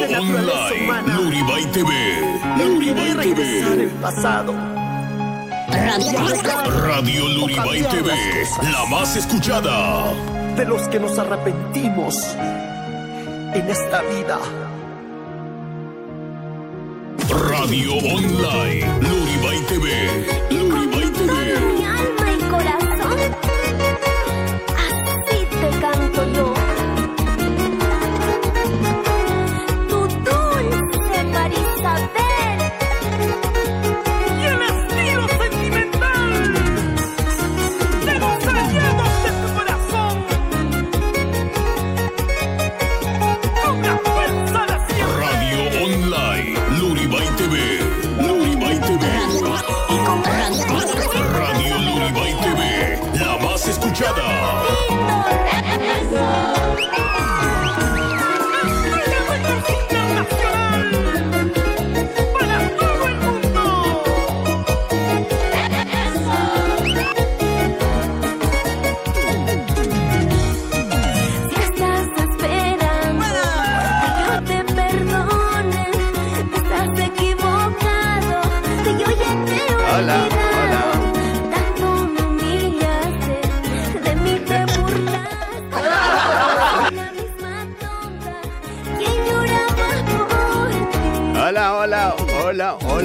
Radio Online, Luribay TV, Luribay TV. el pasado. Radio Luribay TV, la más escuchada. De los que nos arrepentimos en esta vida. Radio Online, Luribay TV,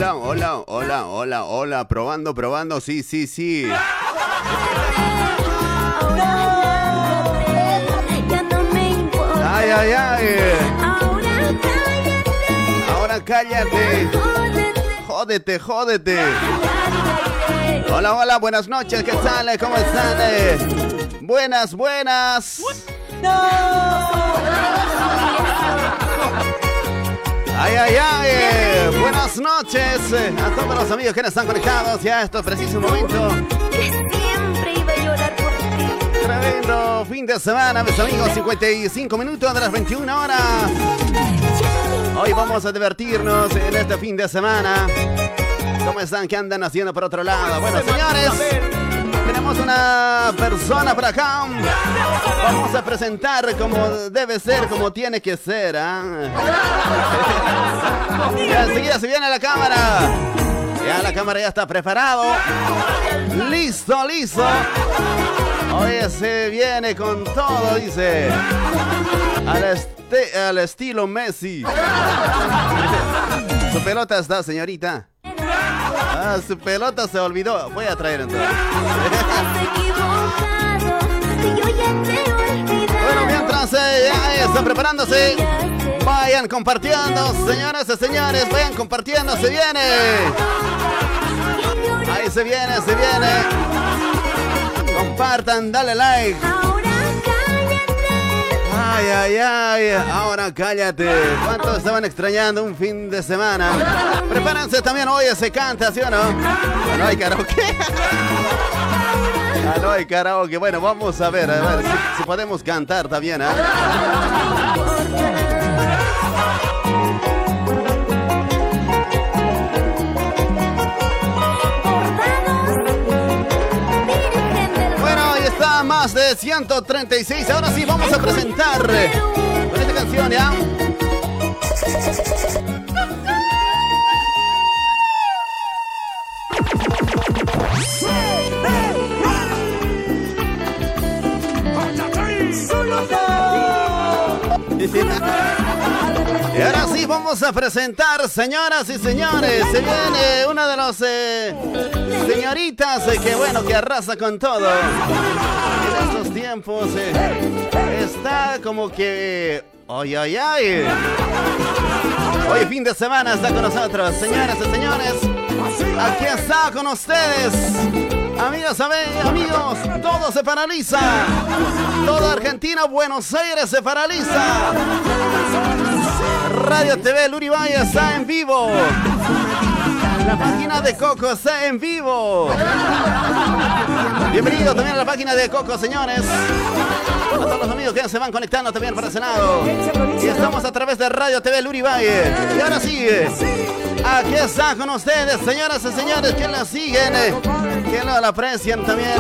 hola, hola, hola, hola, hola, probando, probando, sí, sí, sí. No. Ay, ay, ay. Ahora cállate, jódete, Jódete. Hola, hola, buenas noches, ¿qué tal? ¿Cómo están? Buenas, buenas. Ay, ay, ay. eh, Buenas noches eh, a todos los amigos que nos están conectados ya a este preciso momento. que siempre iba a llorar por ti. Tremendo fin de semana, mis amigos. 55 minutos de las 21 horas. Hoy vamos a divertirnos en este fin de semana. ¿Cómo están? ¿Qué andan haciendo por otro lado? Bueno, señores, tenemos una persona por acá. Vamos a presentar como debe ser, como tiene que ser. ¿ah? Enseguida se viene la cámara. Ya la cámara ya está preparado. Listo, listo. Hoy se viene con todo, dice. Al, este- al estilo Messi. Su pelota está, señorita. Ah, su pelota se olvidó. Voy a traer entonces. Bueno, mientras eh, ya están preparándose, vayan compartiendo, señoras y señores, vayan compartiendo, se viene. Ahí se viene, se viene. Compartan, dale like. Ay, ay, ay, ahora cállate. ¿Cuántos estaban extrañando un fin de semana? Prepárense también, hoy se canta, ¿sí o no? Hay karaoke. No hay karaoke. Bueno, vamos a ver, a ver si, si podemos cantar también, ¿ah? Más de 136. Ahora sí, vamos a presentar con esta canción, ¿ya? Y ahora sí vamos a presentar, señoras y señores, se viene una de las eh, señoritas eh, que bueno, que arrasa con todo. En estos tiempos eh, está como que... ¡Ay, ay, ay! Hoy fin de semana está con nosotros, señoras y señores. Aquí está con ustedes. Amigas, amigos, todo se paraliza. Toda Argentina, Buenos Aires se paraliza. Radio TV Luribay está en vivo. La página de Coco está en vivo. Bienvenido también a la página de Coco, señores. A todos los amigos que se van conectando también para el Senado. Y estamos a través de Radio TV Luribay. Y ahora sí, aquí está con ustedes, señoras y señores, que la siguen, que lo aprecian también,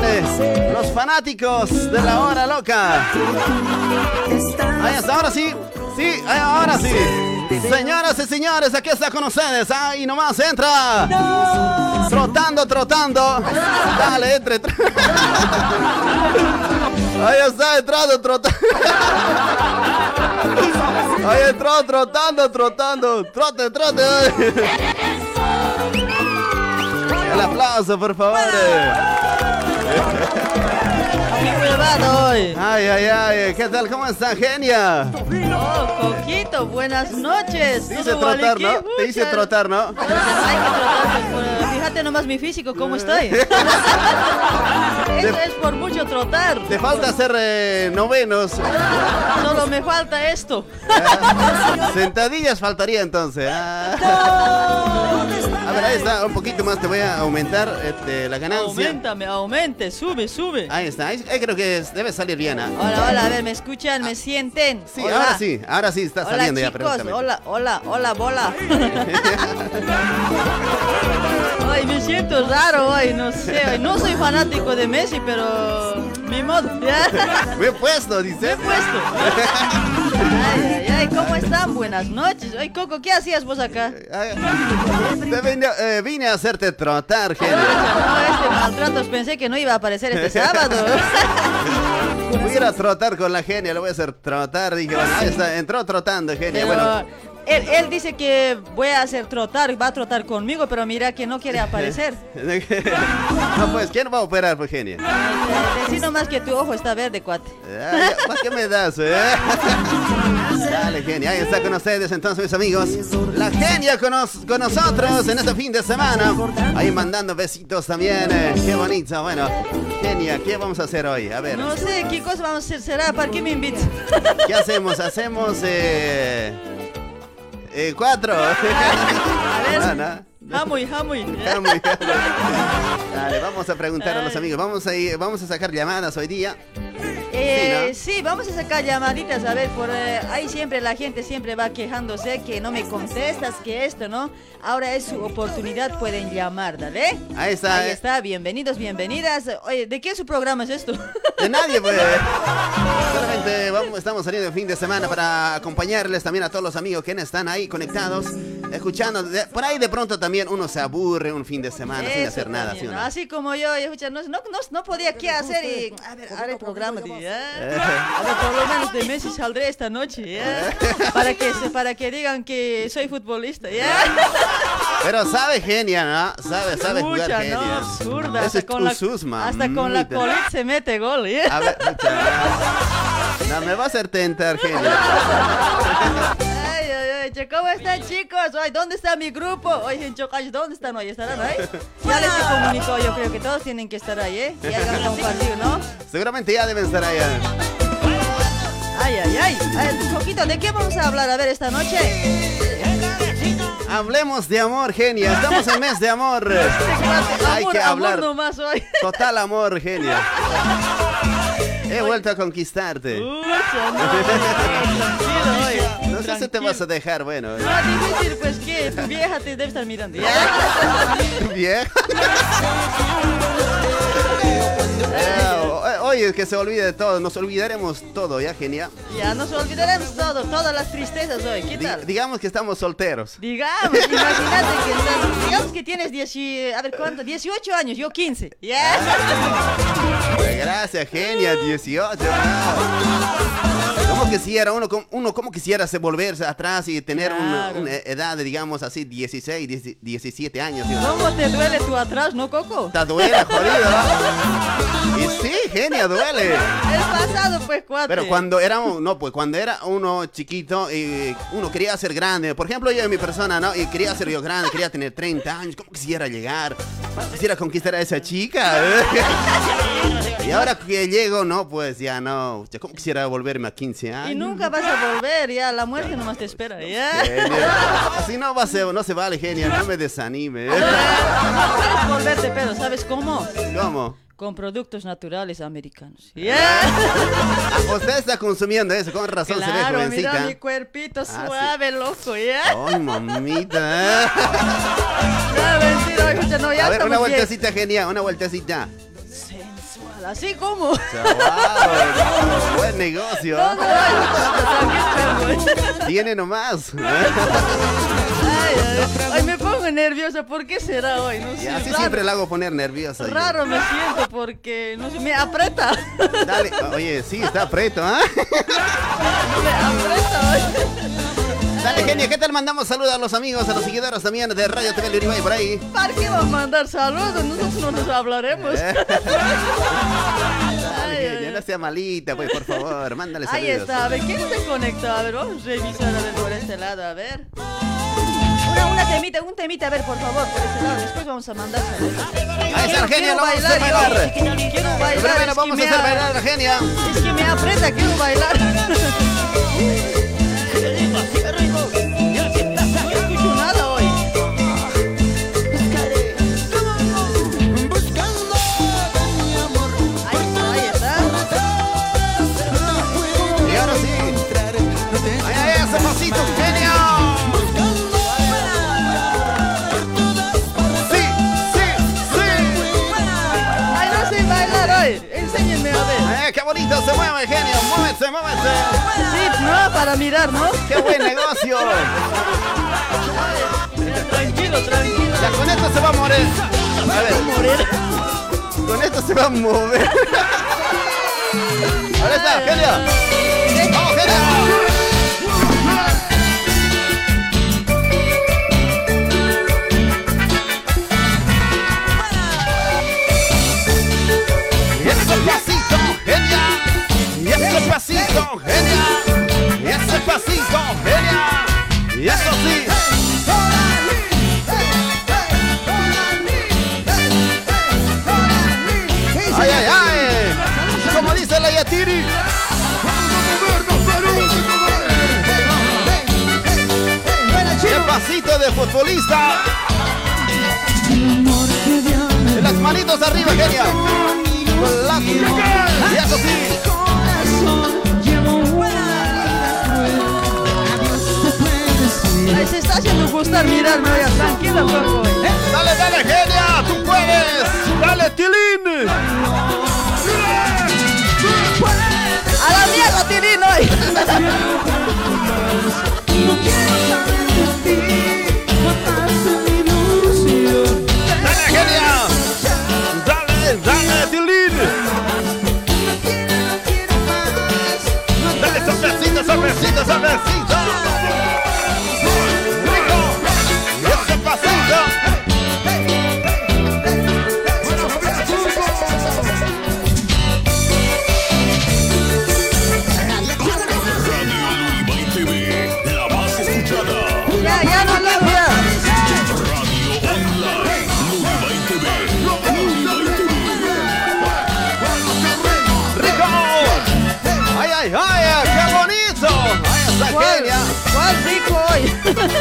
los fanáticos de la hora loca. Ahí está, ahora sí, sí, ahora sí. Señoras y señores, aquí está con ustedes. Ahí nomás entra. Trotando, trotando. Dale, entre. Ahí está entrando, trotando. Ahí entró, trotando, trotando. Trote, trote. El aplauso, por favor. hoy. Ay, ay, ay. ¿Qué tal? ¿Cómo está, genia? Oh, Coquito, buenas noches. Te hice trotar, ¿no? Te hice trotar, ¿no? Hay que trotar, fíjate nomás mi físico, cómo estoy. Eso es por mucho trotar. Te falta hacer eh, novenos. Solo me falta esto. Sentadillas faltaría entonces. Ah. A ver, ahí está, un poquito más te voy a aumentar este, la ganancia. Aumentame, aumente, sube, sube. Ahí está, ahí, ahí creo que debe salir bien. ¿ah? Hola, hola, a ver, ¿me escuchan? ¿Me sienten? Sí, Hola. ahora sí, ahora sí está Hola, saliendo ya chicos, perfectamente. hola, hola, hola, bola. Ay, me siento raro hoy, no sé. No soy fanático de Messi, pero mi modo. Me he puesto, Me dice. he puesto. Ay, ay, ay, ¿cómo están? Buenas noches. Ay, Coco, ¿qué hacías vos acá? Ay, te vine, eh, vine a hacerte trotar, genio. No, este maltratos pensé que no iba a aparecer este sábado. Voy a ir a trotar con la genia, lo voy a hacer trotar. Dije, bueno, ahí está, entró trotando, genia. Pero Bueno, él, él dice que voy a hacer trotar, va a trotar conmigo, pero mira que no quiere aparecer. no, pues, ¿quién va a operar, pues, genia? Decí nomás que tu ojo está verde, cuate. Ay, ¿Para qué me das, eh? Dale, genia. Ahí está con ustedes entonces, mis amigos. La genia con, nos- con nosotros en este fin de semana. Ahí mandando besitos también. eh. Qué bonito. Bueno, genia, ¿qué vamos a hacer hoy? A ver, No sé qué cosa vamos a hacer, será, ¿para qué me invitas? ¿qué hacemos? Hacemos eh, eh, cuatro. A ver. Dale, vamos a preguntar a los amigos. Vamos a, ir- vamos a sacar llamadas hoy día. Eh, Sí, sí, vamos a sacar llamaditas, a ver, por eh, ahí siempre la gente siempre va quejándose que no me contestas, que esto, ¿no? Ahora es su oportunidad, pueden llamar, ¿dale? Ahí está. Ahí eh. está, bienvenidos, bienvenidas. Oye, ¿de qué su programa es esto? De nadie, pues. Solamente vamos, estamos saliendo el fin de semana para acompañarles también a todos los amigos que están ahí conectados, escuchando. De- por ahí de pronto también uno se aburre un fin de semana sin Eso hacer nada. también, ¿sí ¿no? Así como yo, no, no, no, no podía qué hacer y a ver, haré programa, ¿ya? A ver, por lo menos de Messi saldré esta noche, ¿ya? Para que, para que digan que soy futbolista, ¿ya? Pero sabe genia, ¿no? Sabe, sabe jugar genia. no, absurda. Hasta con, la, Usus, hasta con la colita se mete gol, ¿ya? A ver. No, me va a hacer tentar, genia. Ay, ay, ay, ¿cómo están chicos? Ay, ¿dónde está mi grupo? Oye, en Chocay, ¿dónde están hoy? ¿Estarán ahí? Ya les he comunicado, yo creo que todos tienen que estar ahí, ¿eh? Y hagan compartido, ¿no? Seguramente ya deben estar allá. Ay, ay, ay. A ver, Coquito, ¿de qué vamos a hablar a ver esta noche? Hablemos de amor, genia. Estamos en mes de amor. Hay Amor, que hablar. Total amor, genia. He vuelto a conquistarte. No, sé si te vas a dejar, bueno. No, difícil, pues que tu vieja te debe estar mirando. ¿ya? O- Oye, que se olvide de todo, nos olvidaremos todo, ¿ya, genia? Ya nos olvidaremos todo, todas las tristezas hoy. ¿Qué Di- tal? digamos que estamos solteros. Digamos, imagínate que estás- digamos que tienes 10, y- a ver cuánto, 18 años, yo 15. ¿Ya? Eh, Gracias, genia, 18. ¿no? ¿Cómo quisiera uno, uno cómo quisiera se volverse atrás y tener una, Claro. una edad de, digamos así, 16, 10 17 años? ¿sí? ¿Cómo te duele tu atrás, no, Coco? Está duele, jodido. Y sí, genia, duele. El pasado, pues, cuate. Pero cuando era, no, pues cuando era uno chiquito y uno quería ser grande, por ejemplo yo en mi persona, ¿no? Y quería ser yo grande, quería tener 30 años, ¿cómo quisiera llegar? Quisiera conquistar a esa chica. y ahora que llego, no, pues ya no, ¿cómo quisiera volverme a 15 años? Y nunca vas a volver, ya, la muerte nomás te espera, ¿ya? Así no va a ser, no se vale, genia, no me desanime. No puedes volverte pedo, ¿sabes cómo? ¿Cómo? Con productos naturales americanos. ¿Ya? Usted está consumiendo eso, con razón se ve Claro, jovencita. mira mi cuerpito Ah, sí. suave, loco, ¿ya? Ay, mamita. No, mentira, escucha, no, ya A ver, una bien. vueltecita genial, una vueltecita. Así como. Chaval. Buen negocio. No. Tiene nomás. Ay, ay, ay, me pongo nerviosa. ¿Por qué será hoy? No sé. Y así raro, siempre la hago poner nerviosa. yo. raro me siento porque no sé, me aprieta. Dale, oye, sí, está preto, ¿ah? me aprieta. Dale, genia, ¿qué tal? Mandamos saludos a los amigos, a los seguidores también de Radio TV Luribay por ahí. ¿Para qué va a mandar saludos? Nosotros no nos hablaremos. Eh. Dale, Ay, no sea malita, pues, por favor, mándale Ahí saludos. está, a ver, ¿quién se conectó? A ver, vamos a revisar a ver por este lado, a ver. Una, una temita, un temita, a ver, por favor, por este lado. Después vamos a mandar saludos. Ahí está, genia, quiero lo vamos a hacer bailar, yo. Quiero bailar. Primero vamos a hacer bailar a la genia. Es que me aprieta, quiero bailar. se mueve, genio. Muévese, muévese. No, para mirar, ¿no? Qué buen negocio. Tranquilo, tranquilo. Ya con esto se va a morir. A ver, Morir. con esto se va a mover. Ahora está, genia. Vamos, genia. Y ese pasito, genia. Y ese pasito, genia. Pasito, genia. Y eso sí. Ay, ay, ay. Como dice la Yatiri. ¡Qué pasito de futbolista! Las manitos arriba, genia. Golazo. Y eso sí. Haciendo gustar mirarme, oiga, tranquilo, Coco. Dale, dale, genia. Tú puedes. Dale, Tilín. A la mierda, Tirino. hoy. Dale, genia. Dale, dale, Tilín. Dale, suavecito, suavecito, suavecito.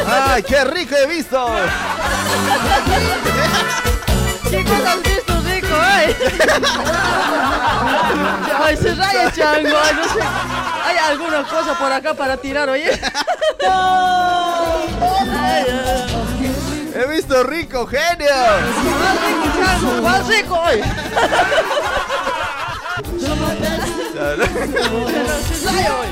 ¡Ay, qué rico he visto! Chicos, has visto rico hoy. Ay, se raya chango, ay, no sé. Hay alguna cosa por acá para tirar, oye. Ay, ay. ¡He visto rico, genio! ¿Cuál rico, chango? ¿Cuál rico se raya hoy.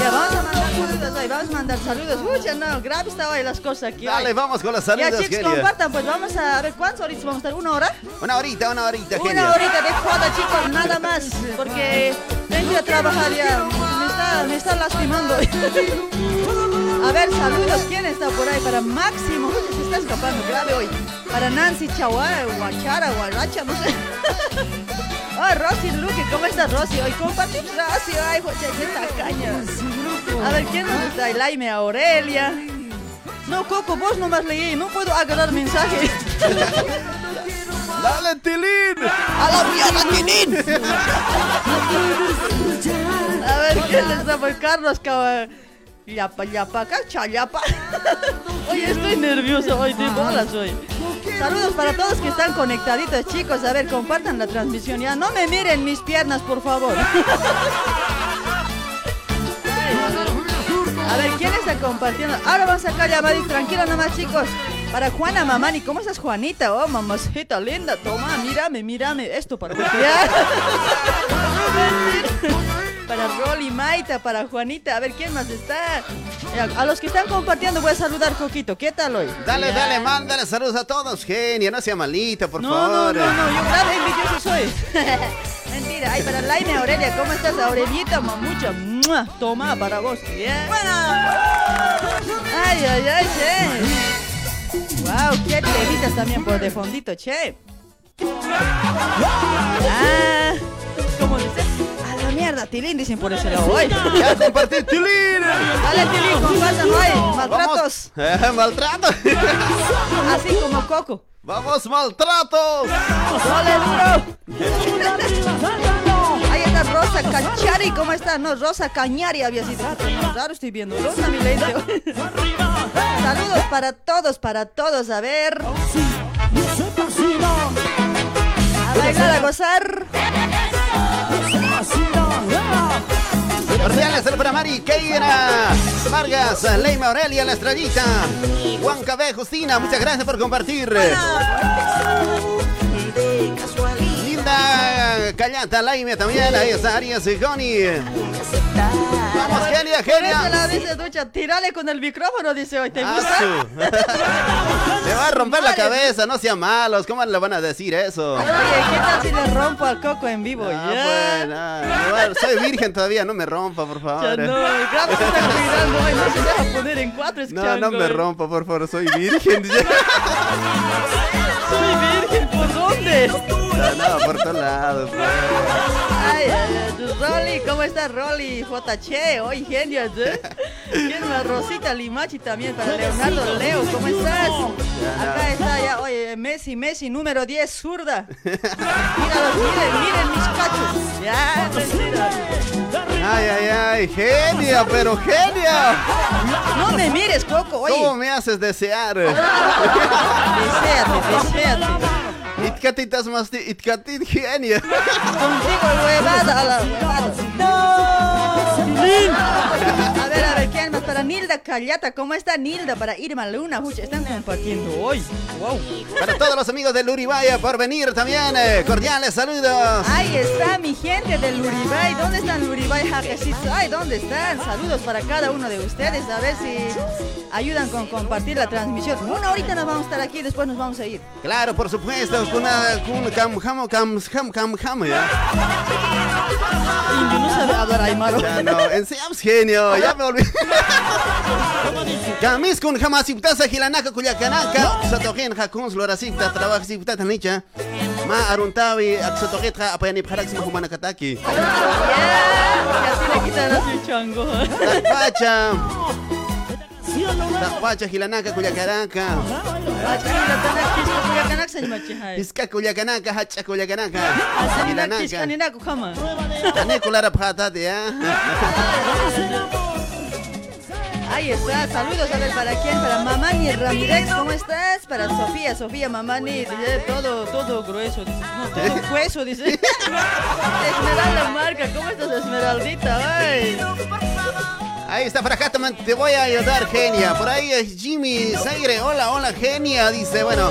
Ya, vamos a mandar saludos hoy, vamos a mandar saludos. Uy, ya no, grave está hoy las cosas aquí. Dale, hoy. vamos con los Ya, saludos, chicos, genio. compartan, pues vamos a ver cuántos horitas vamos a estar. ¿Una hora? Una horita, una horita, Una genio. horita de joda, chicos, nada más. Porque tengo que trabajar ya. Me está, me está lastimando. A ver, saludos. ¿Quién está por ahí? Para Máximo. Oye, se está escapando grave hoy. Para Nancy Chahua, Guachara, Guaracha, no sé. Oh, Rosy Luque, ¿cómo estás, Rosy? Hoy compartir Rosy. Ay, joder, qué tacaña. A ver, ¿quién nos está? Laime Aurelia. No, Coco, vos nomás leí. No puedo agarrar mensajes. ¡Dale, Tilín! ¡A la mierda, Tinin! A ver, ¿quién les por Carlos Caba? Yapa, yapa, cacha, yapa. Oye, estoy nervioso hoy, de bolas hoy. Saludos para todos que están conectaditos, chicos. A ver, compartan la transmisión ya. No me miren mis piernas, por favor. A ver, ¿quién está compartiendo? Ahora vamos a sacar llamadas. Tranquilo nomás, chicos. Para Juana Mamani, ¿cómo estás Juanita? Oh, mamacita linda, toma, mírame, mírame, esto para Para Rolly Maita, para Juanita, a ver quién más está. Eh, A los que están compartiendo voy a saludar Coquito, ¿qué tal hoy? Dale, Ya. dale, mándale saludos a todos, genia. No sea malita, por No, no, favor. no, no, yo grave envidioso soy. Mentira, ay, para Laine Aurelia, ¿cómo estás, Aurelita, mamucha? ¡Mua! Toma, para vos. Yeah. Ay, ay, ay, che. Wow, qué temitas también por de fondito, che. Ah, ¿cómo? A Tilín, dicen por ese lado. Ay. Ya Tilín. Dale, Tilín, ay, maltratos. Eh, maltratos. Así como Coco. Vamos, maltratos. Ahí está Rosa Cachari, ¿cómo está? No, Rosa Cañari había sido. Raro estoy viendo. Rosa mi lente. Saludos para todos, para todos. A ver. A bailar, a gozar. Cordiales el para Mari Keira Vargas, Leima Aurelia, la estrellita. Juan Cabé, Justina, muchas gracias por compartir. Linda Callata, Laime también. Ahí está Arias y Joni. Vamos, genia, genia. la dice Ducha, tírale con el micrófono, dice hoy. ¿Te Ah, gusta? su. Le va a romper la cabeza, no sean malos. ¿Cómo le van a decir eso? Oye, ¿qué tal si le rompo al coco en vivo? Ah, ya. pues, ah, igual, soy virgen todavía, no me rompa, por Ya favor. no, se está cuidando hoy, no se deja poner en cuatro, es No, chango, no me eh. rompa, por favor, soy virgen. Soy virgen, ¿por dónde? No, no, por todos lados. pues. Ay, ay, ay, Rolly, ¿cómo estás, Rolly? JC, hoy genios, ¿eh? ¿Quién más? Rosita Limachi también, para Leonardo Leo, ¿cómo estás? Acá está ya, oye, Messi, Messi, número 10, zurda. Míralos, miren, miren mis cachos. Ya, mentira. Ay, ay, ay, genia, pero genia. No me mires, Coco, oye. ¿Cómo me haces desear? Deséate, deséate. Itkatitas más itkatit genia. Contigo, huevada, a la huevada. A ver, a ver, ¿quién más? Para Nilda Callata, ¿cómo está Nilda? Para Irma Luna, Uy, están compartiendo hoy. Wow. Para todos los amigos del Uribaya por venir también. eh, cordiales saludos. Ahí está mi gente del Uribay. ¿Dónde están Uribay? Ay, ¿dónde están? Saludos para cada uno de ustedes. A ver si ayudan con compartir la transmisión. Una horita nos vamos a estar aquí, después nos vamos a ir. Claro, por supuesto, una con cam cam cam cam cam cam ya. Indio no sabe hablar aymaro. Ya no, enseñamos genio, ya me olvidé. Camis con jamás y putasa gilanaka cuyacanaka, satogen hakun slorasita trabaja si putata nicha. Ma aruntawi aksatoget ha apayani pharak si mahumana kataki. Ya, y así le quitan a su chango. Takpacha. Takpacha gilanaka cuyacanaka. Iska cuyacanaka, hacha cuyacanaka. Gilanaka. Taneculara phatate ya. Ahí está, saludos a ver para quién, para Mamani Ramírez, ¿cómo estás? Para Sofía, Sofía Mamani, dice, todo, todo grueso, dice, no, todo hueso, dice. Esmeralda Marca, ¿cómo estás Esmeraldita? Ay. Ahí está, para acá te voy a ayudar, genia. Por ahí es Jimmy Zaire. Hola, hola, genia. Dice, bueno,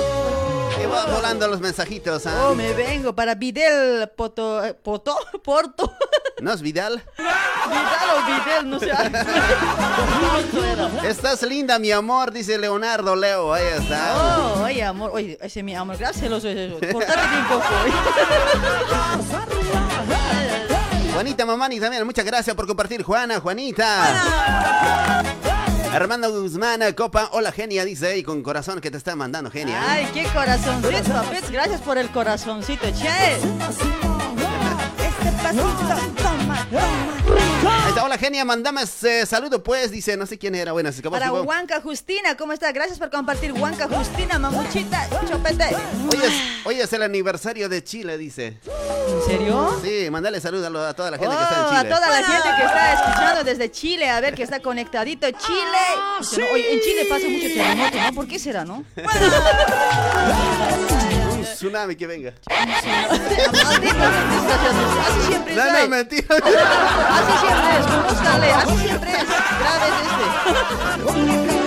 y va volando los mensajitos. ¿ah? Oh, me vengo para Videl Poto, eh, Poto, Porto. ¿No es Vidal? Vidal o Videl, no sé. Estás linda, mi amor, dice Leonardo Leo. Ahí está. Oh, oye, amor, oye, ese es mi amor, gracias, celoso, cortate bien poco. Juanita Mamani también, muchas gracias por compartir, Juana, Juanita. Armando Guzmán, Copa, hola genia, dice ahí con corazón que te está mandando, genia. Ay, qué corazoncito, papés, gracias por el corazoncito, che. Este pasito, toma, está, hola genia, mandame ese saludo pues, dice, no sé quién era, bueno, se acabó Para su- Huanca Justina, ¿cómo está? Gracias por compartir. Huanca Justina, mamuchita, chopete. Hoy es, hoy es el aniversario de Chile, dice. ¿En serio? Sí, mandale saludos a, lo- a toda la Oh, gente que está en a Chile. toda la gente que está escuchando desde Chile, a ver que está conectadito. Chile. No, Oye, en Chile pasa mucho terremoto, ¿no? ¿Por qué será, no? tsunami que venga. Así siempre es. No, no, mentira. Así siempre es, conózcale, así siempre es. Grave es este.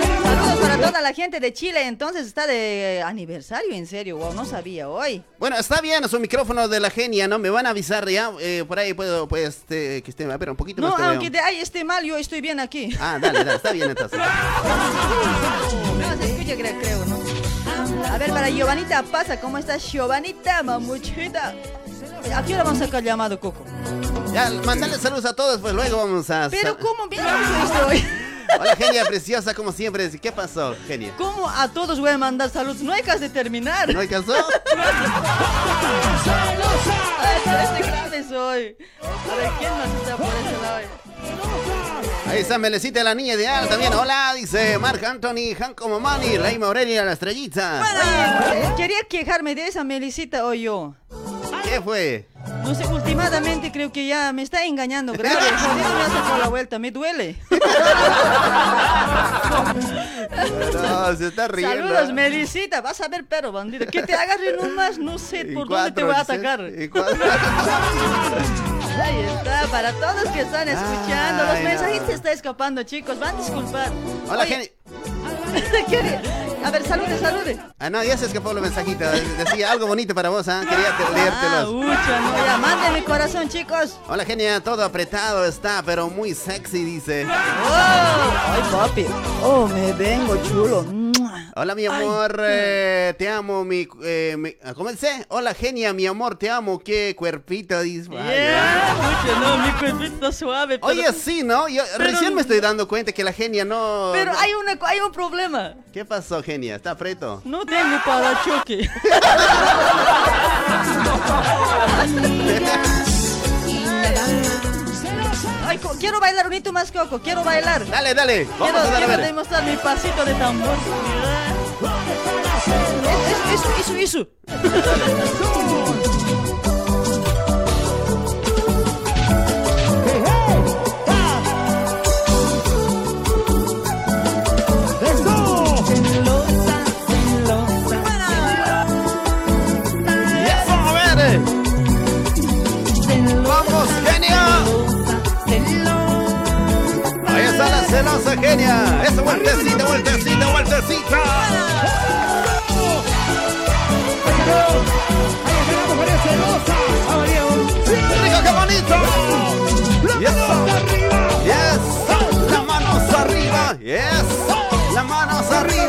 Toda la gente de Chile entonces está de aniversario, en serio, wow, no sabía hoy. Bueno, está bien, su micrófono de la genia, ¿no? Me van a avisar ya. eh, por ahí puedo, pues, este, que esté, a ver, un poquito No, más veo. aunque de ahí esté mal, yo estoy bien aquí. Ah, dale, dale, está bien entonces. No, se escucha, creo, creo, ¿no? A ver, para Giovanita pasa, ¿cómo estás, Giovanita, mamuchita? ¿A qué hora vamos a sacar llamado, Coco? Ya, mandale saludos a todos, pues luego vamos a... Pero ¿cómo bien esto hoy? Hola, genia preciosa, como siempre. ¿Qué pasó, genia? ¿Cómo a todos voy a mandar saludos? No hay que de terminar. ¿No alcanzó? Grave soy. A ver, ¿quién más está por ese lado? Ahí está Melecita, la niña ideal también. Hola, dice Marc Anthony, Hanco Momani, Raima Aurelia, la estrellita. Oye, eh, quería quejarme de esa Melisita hoy yo. ¿Qué fue? No sé, últimamente creo que ya me está engañando grave. Jodido me ha sacado la vuelta, me duele. No, se está riendo. Saludos, Melisita. Vas a ver, pero bandido. Que te agarre nomás, no sé por dónde te voy a atacar. Ahí está, para todos que están escuchando. Los mensajes se está escapando, chicos. Van a disculpar. Hola, genia. ¿qué? A ver, salude, salude. Ah, no, ya se escapó el mensajito. Decía algo bonito para vos, ¿ah? Quería Ah, leértelos. ucha, no, ya, manden mi corazón, chicos. Hola, genia, todo apretado está, pero muy sexy, dice. Ay, papi. Oh, me vengo chulo. Hola, mi amor, eh, te amo, mi, eh, mi- ¿Cómo dice? Hola, genia, mi amor, te amo, qué cuerpito, dice. Yeah, no, mi cuerpito suave. Pero, Oye, sí, ¿no? Yo recién me estoy dando cuenta que la genia no... pero hay, una, hay un problema. ¿Qué pasó, genia? ¿Está preto? No tengo para choque. Ay, quiero bailar un hito más, Coco. Quiero bailar. Dale, dale, Quiero, vamos a dar a quiero ver. demostrar mi pasito de tambor. Eso, eso, eso, eso. Está la celosa genia. Esa vueltecita, vueltecita, vueltecita. Rico, qué bonito. Yes. Yes. Las manos arriba. Yes. Las manos arriba.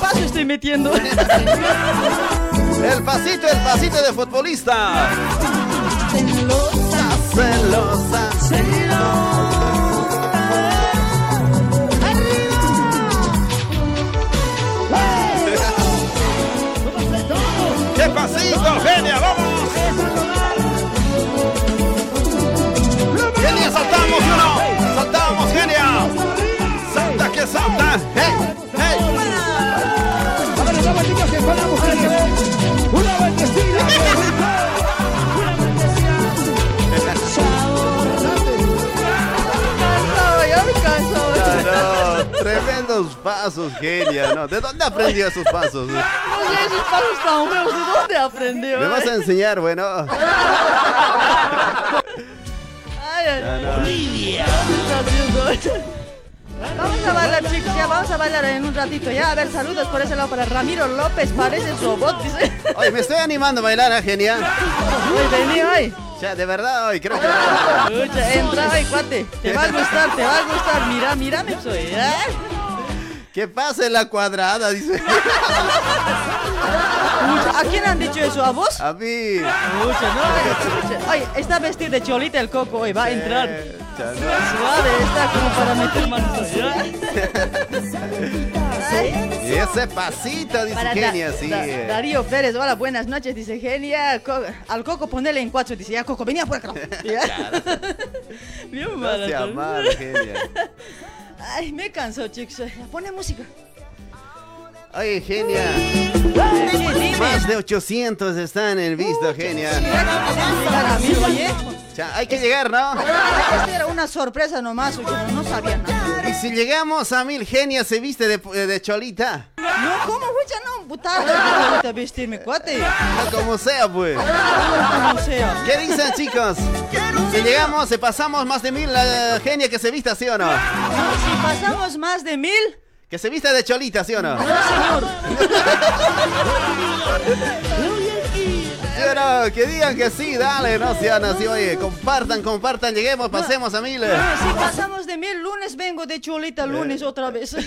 Paso estoy metiendo. El pasito, el pasito de futbolista. Celosa. ¡Qué pasito, genia! ¡Vamos! ¡Genia, saltamos uno! ¡Saltamos, genia! ¡Salta que salta! ¡Hey! Tremendos pasos, genia. No, ¿De dónde aprendió esos pasos? No sé, esos pasos tan feos, ¿de dónde aprendió? Me vas a enseñar, bueno. Ay, ay, no. Vamos a bailar, chicos, ya vamos a bailar en un ratito. Ya, a ver, saludos por ese lado para Ramiro López, parece robot, dice. Oye, me estoy animando a bailar, ¿eh, genia. Uy, vení hoy. O sea, de verdad, hoy creo que... Escucha, entra hoy, cuate. Te va a gustar, te va a gustar. Mira, mírame, soy. ¿eh? ¿Qué pasa en la cuadrada? Dice. ¿A quién han dicho eso? ¿A vos? A mí. Escucha, no. Oye, está vestido de cholita el coco hoy, va a entrar. Suave, está como para meter manos. Ay. Y ese pasito, dice Para genia, Da- sí. Da- Darío Pérez, hola, buenas noches, dice Genia. Co- al Coco ponele en cuatro, dice, ya Coco, venía por acá. Bien genia. Ay, me canso, chicos. Pone música. Oye, genia. Más de 800 están en visto, genia. O sea, hay que llegar, ¿no? Esta era una sorpresa nomás, oye, no, sabía nada. Y si llegamos a mil genias, se viste de, de cholita. No, ¿cómo? Pucha, no, putada. Ahorita vestirme, cuate. No, como sea, pues. No sea. ¿Qué dicen, chicos? Si llegamos, si pasamos más de mil la genia que se vista, ¿sí o no? Si pasamos más de mil, Que se vista de cholita, ¿sí o no? no, señor. Que digan que sí, dale, no sean así, oye, compartan, compartan, lleguemos, pasemos a mil. No, si pasamos de mil, lunes vengo de cholita, lunes otra vez.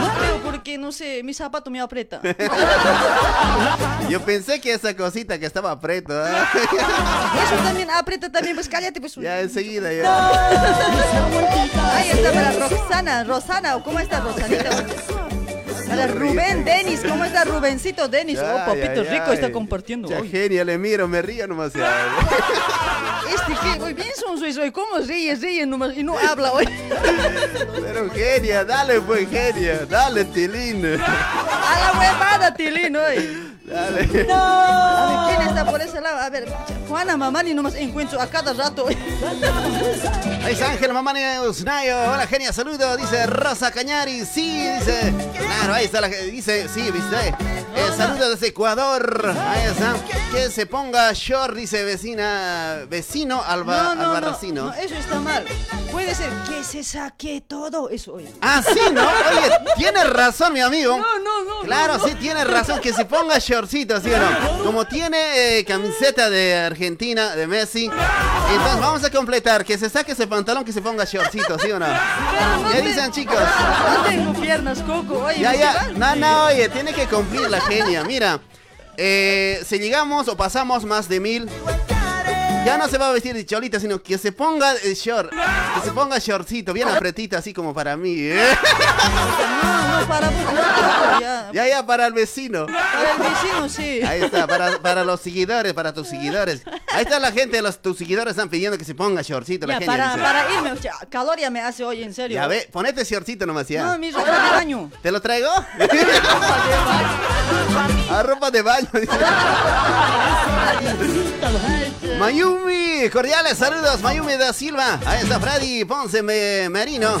No porque, no sé, mi zapato me aprieta. Yo pensé que esa cosita que estaba preto, ¿eh? Eso también aprieta también, pues cállate, pues. ya enseguida, ya. Ahí está para Roxana, Rosana, ¿cómo está Rosanita? Para Rubén Denis, ¿cómo está Rubencito Denis? Oh, papito rico está compartiendo. Ya hoy. genia, le miro, me río nomás. Este que, hoy bien son soy, soy, ¿cómo ríe, ríe nomás y no habla hoy? Pero genia, dale pues genia, dale Tilín. A la huevada, Tilín, hoy. Dale. A ver, ¿quién está por ese lado? A ver, Juana Mamani nomás encuentro a cada rato. Ahí está Ángel Mamani Usnayo. Hola, genia, saludo. Dice Rosa Cañari. Sí, dice. Claro, ahí está la que dice. Sí, viste. Eh, saludos desde Ecuador. Ahí está. Que se ponga short, dice vecina. Vecino Alba, No, no, no, Albarracino. no, eso está mal. Puede ser que se saque todo eso hoy. Ah, sí, ¿no? Oye, tienes razón, mi amigo. No, no, no. Claro, no, sí, tienes razón, que se ponga shortcito, ¿sí o no? Como tiene eh, camiseta de Argentina, de Messi, entonces vamos a completar, que se saque ese pantalón, que se ponga shortcito, ¿sí o no? ¿Qué dicen, chicos? No tengo piernas, Coco. Oye, Ya, ¿me ya, no, no, oye, tiene que cumplir la genia, mira. eh, si llegamos o pasamos más de mil, ya no se va a vestir de cholita, sino que se ponga short, que se ponga shortcito, bien apretita, así como para mí, ¿eh? No, no, para Coco, ya. Ya, ya, para el vecino. Para el vecino, sí. Ahí está, para, para los seguidores, para tus seguidores. Ahí está la gente, los, tus seguidores están pidiendo que se ponga shortcito. La Ya, genia para, dice. para irme, o sea, calor ya me hace hoy, en serio. Ya ve, ponete shortcito nomás ya. No, mi ropa de baño. ¿Te lo traigo? A ropa de baño. dice. Mayumi, cordiales saludos, Mayumi da Silva. Ahí está Freddy Ponce Me- Merino.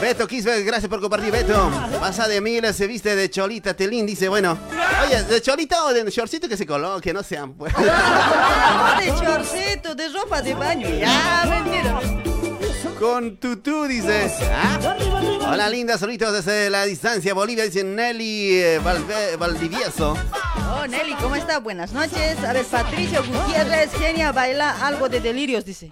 Beto Quisbe, gracias por compartir, Beto. Pasa de miles, se viste de cholita, Telín, dice, bueno. Oye, ¿de cholita o de shortcito que se coloque? No sean, pues. De chorcito, de ropa de baño. Ya, mentira. Con tutú, dice. ¿Ah? Hola, linda, saluditos desde la distancia, Bolivia, dice Nelly eh, Valve- Valdivieso. Oh, Nelly, ¿cómo está? Buenas noches. A ver, Patricio Gutiérrez, genia, baila algo de delirios, dice.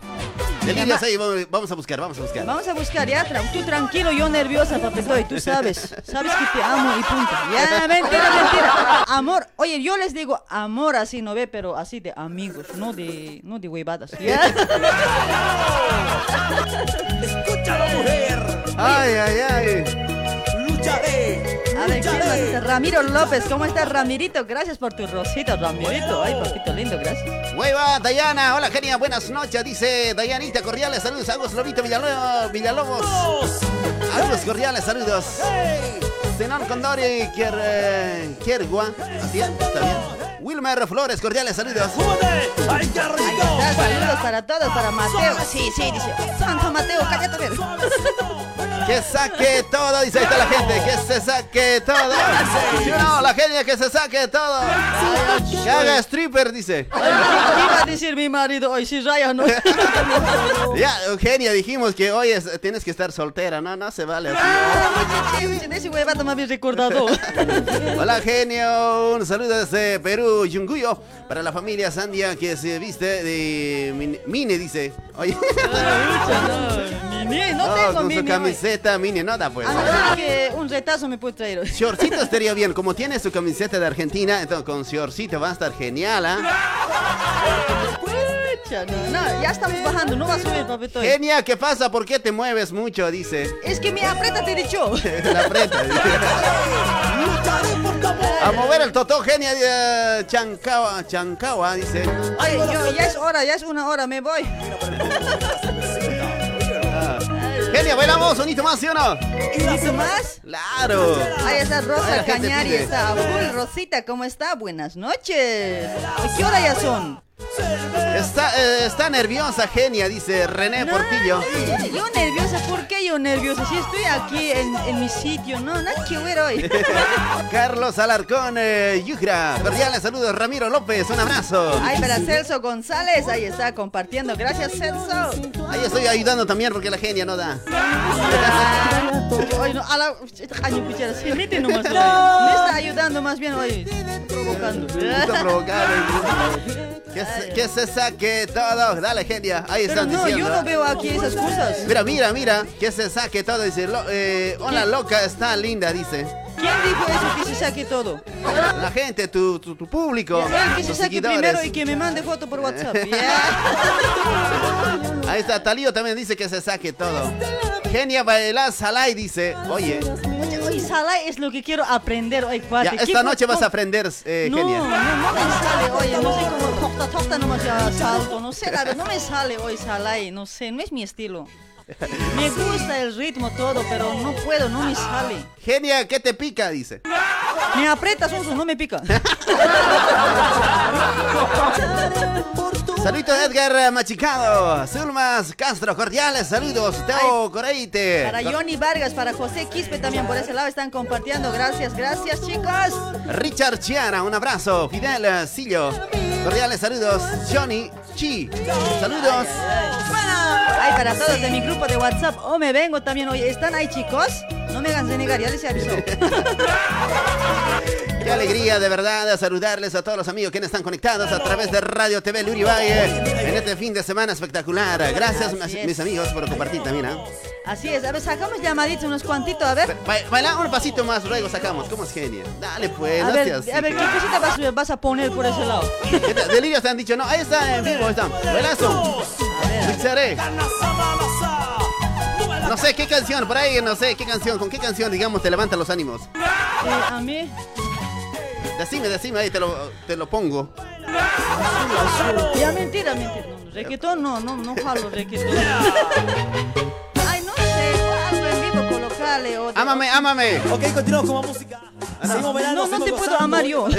Delirios ahí, vamos- vamos a buscar, vamos a buscar. Vamos a buscar ya, tra- tú tranquilo, yo nerviosa, papetoy, tú sabes, sabes que te amo y punto. Ya, mentira, mentira. Amor, oye, yo les digo amor así, ¿no ve? Pero así de amigos, no de, no de huevadas. ¿ya? Escúchalo, mujer. Ay, ay, ay. Lucharé. A ver, ¿quién más está? Ramiro López, ¿cómo estás, Ramirito? Gracias por tu rosita, Ramirito. Ay, papito lindo, gracias. Hueva, Dayana, hola genia, buenas noches, dice Dayanita, cordiales saludos, Agus Lobito Villalobos, Villalobos. Agus, cordiales saludos. Zenón Condori, Kier, eh, Kiergua, así es, está bien. Wilmer Flores, cordiales saludos. ¡Ay, qué rico! Saludos para todos, para Mateo. Sí, sí, dice. Santo Mateo, cállate. Que saque todo, dice ahí está la gente, que se saque todo. ¿Sí o no? La genia que se saque todo. Que haga stripper, dice. Ay, ¿Qué qué iba a decir mi marido hoy? Si Raya no. Ya, Eugenia, dijimos que hoy es- tienes que estar soltera, no, no se vale ese huevato me había recordado. Hola genio, un saludo desde Perú, Yunguyo, para la familia Sandia que se viste de min- Mine, dice. Oye, Mini, no no, tengo mini. su hoy. Camiseta Mine, no da pues. A no ser que un retazo me puede traer hoy. Shortcito estaría bien, como tiene su camiseta de Argentina, entonces con shortcito va a estar genial, ¿ah? Pucha, no, no, ya estamos bajando, no va a subir, papito. Genia, ¿qué pasa? ¿Por qué te mueves mucho? Dice. Es que me aprieta, te he dicho. La aprieta. A mover el totó, genia de Chancagua, Chancagua, dice. Yo, ya es hora, ya es una hora, me voy. Genia, bailamos, sonito más, ¿sí o no? ¿Y más? Claro. Ahí está Rosa Cañari, está a full. Rosita, ¿cómo está? Buenas noches. ¿A ¿Qué hora ya son? Está, eh, está nerviosa, genia, dice René Portillo. Yo, nerviosa, ¿por qué yo nerviosa? Si estoy aquí en, en mi sitio, no, nada que ver hoy. Carlos Alarcón, eh, Yugra. Cordiales saludos, Ramiro López, un abrazo. Ay, para Celso González, ahí está compartiendo. Gracias, Celso. Ahí estoy ayudando también porque la genia no da. Hoy no, a la. Se mete nomás. Me está ayudando más bien hoy. Provocando. Está provocando. Que que se saque todo. Dale, genia. Ahí Pero están no, diciendo. yo no veo aquí esas cosas. Mira, mira, mira. Que se saque todo. Dice, lo- eh, hola, loca, está linda, dice. ¿Quién dijo eso que se saque todo? La gente, tu, tu, tu público. El que se saque seguidores. primero y que me mande foto por WhatsApp. Ahí está, Talío también dice que se saque todo. Genia Bailar Salai dice, oye, Oye, oye, Salai es lo que quiero aprender hoy, cuate. ya, ¿Qué esta noche vas a aprender, eh, No, Genia. no, no me sale, oye, no sé cómo tosta, tosta nomás ya salto, no sé, la verdad, no me sale hoy Salai, no sé, no es mi estilo. Me gusta el ritmo todo, pero no puedo, no me sale. Genia, ¿qué te pica? Dice. Me aprietas, Sonso, no me pica. Saludos Edgar Machicado, Zulmas Castro, cordiales saludos, Teo Coreite. Para Johnny Vargas, para José Quispe también por ese lado están compartiendo. Gracias, gracias, chicos. Richard Chiara, un abrazo. Fidel Sillo, cordiales saludos. Johnny Chi, saludos. Ay, para todos de mi grupo de WhatsApp. O me vengo también hoy. ¿Están ahí, chicos? No me hagan de negar, ya les aviso. Qué alegría de verdad de saludarles a todos los amigos que están conectados a través de Radio TV Lurivalle en este fin de semana espectacular. Gracias, es. mis amigos, por compartir también. ¿ah? Así es, a ver, sacamos llamaditos unos cuantitos, a ver. Ba- Baila un pasito más, luego sacamos. ¿Cómo es genia? Dale, pues, A no ver, seas así. a ver, ¿qué cosita vas, vas a poner por ese lado? Delirios te han dicho, no, ahí está en vivo, está. Bailazo. Mixaré. No sé qué canción, por ahí, no sé qué canción, con qué canción, digamos, te levanta los ánimos. Eh, a mí, Decime, decime, ahí te lo, te lo pongo. ya mentira, mentira. No, no, reggaetón no, no, no jalo reggaetón. vivo colocarle o... Ámame, ámame. Ok, continuamos con más música. No, no te puedo amar yo.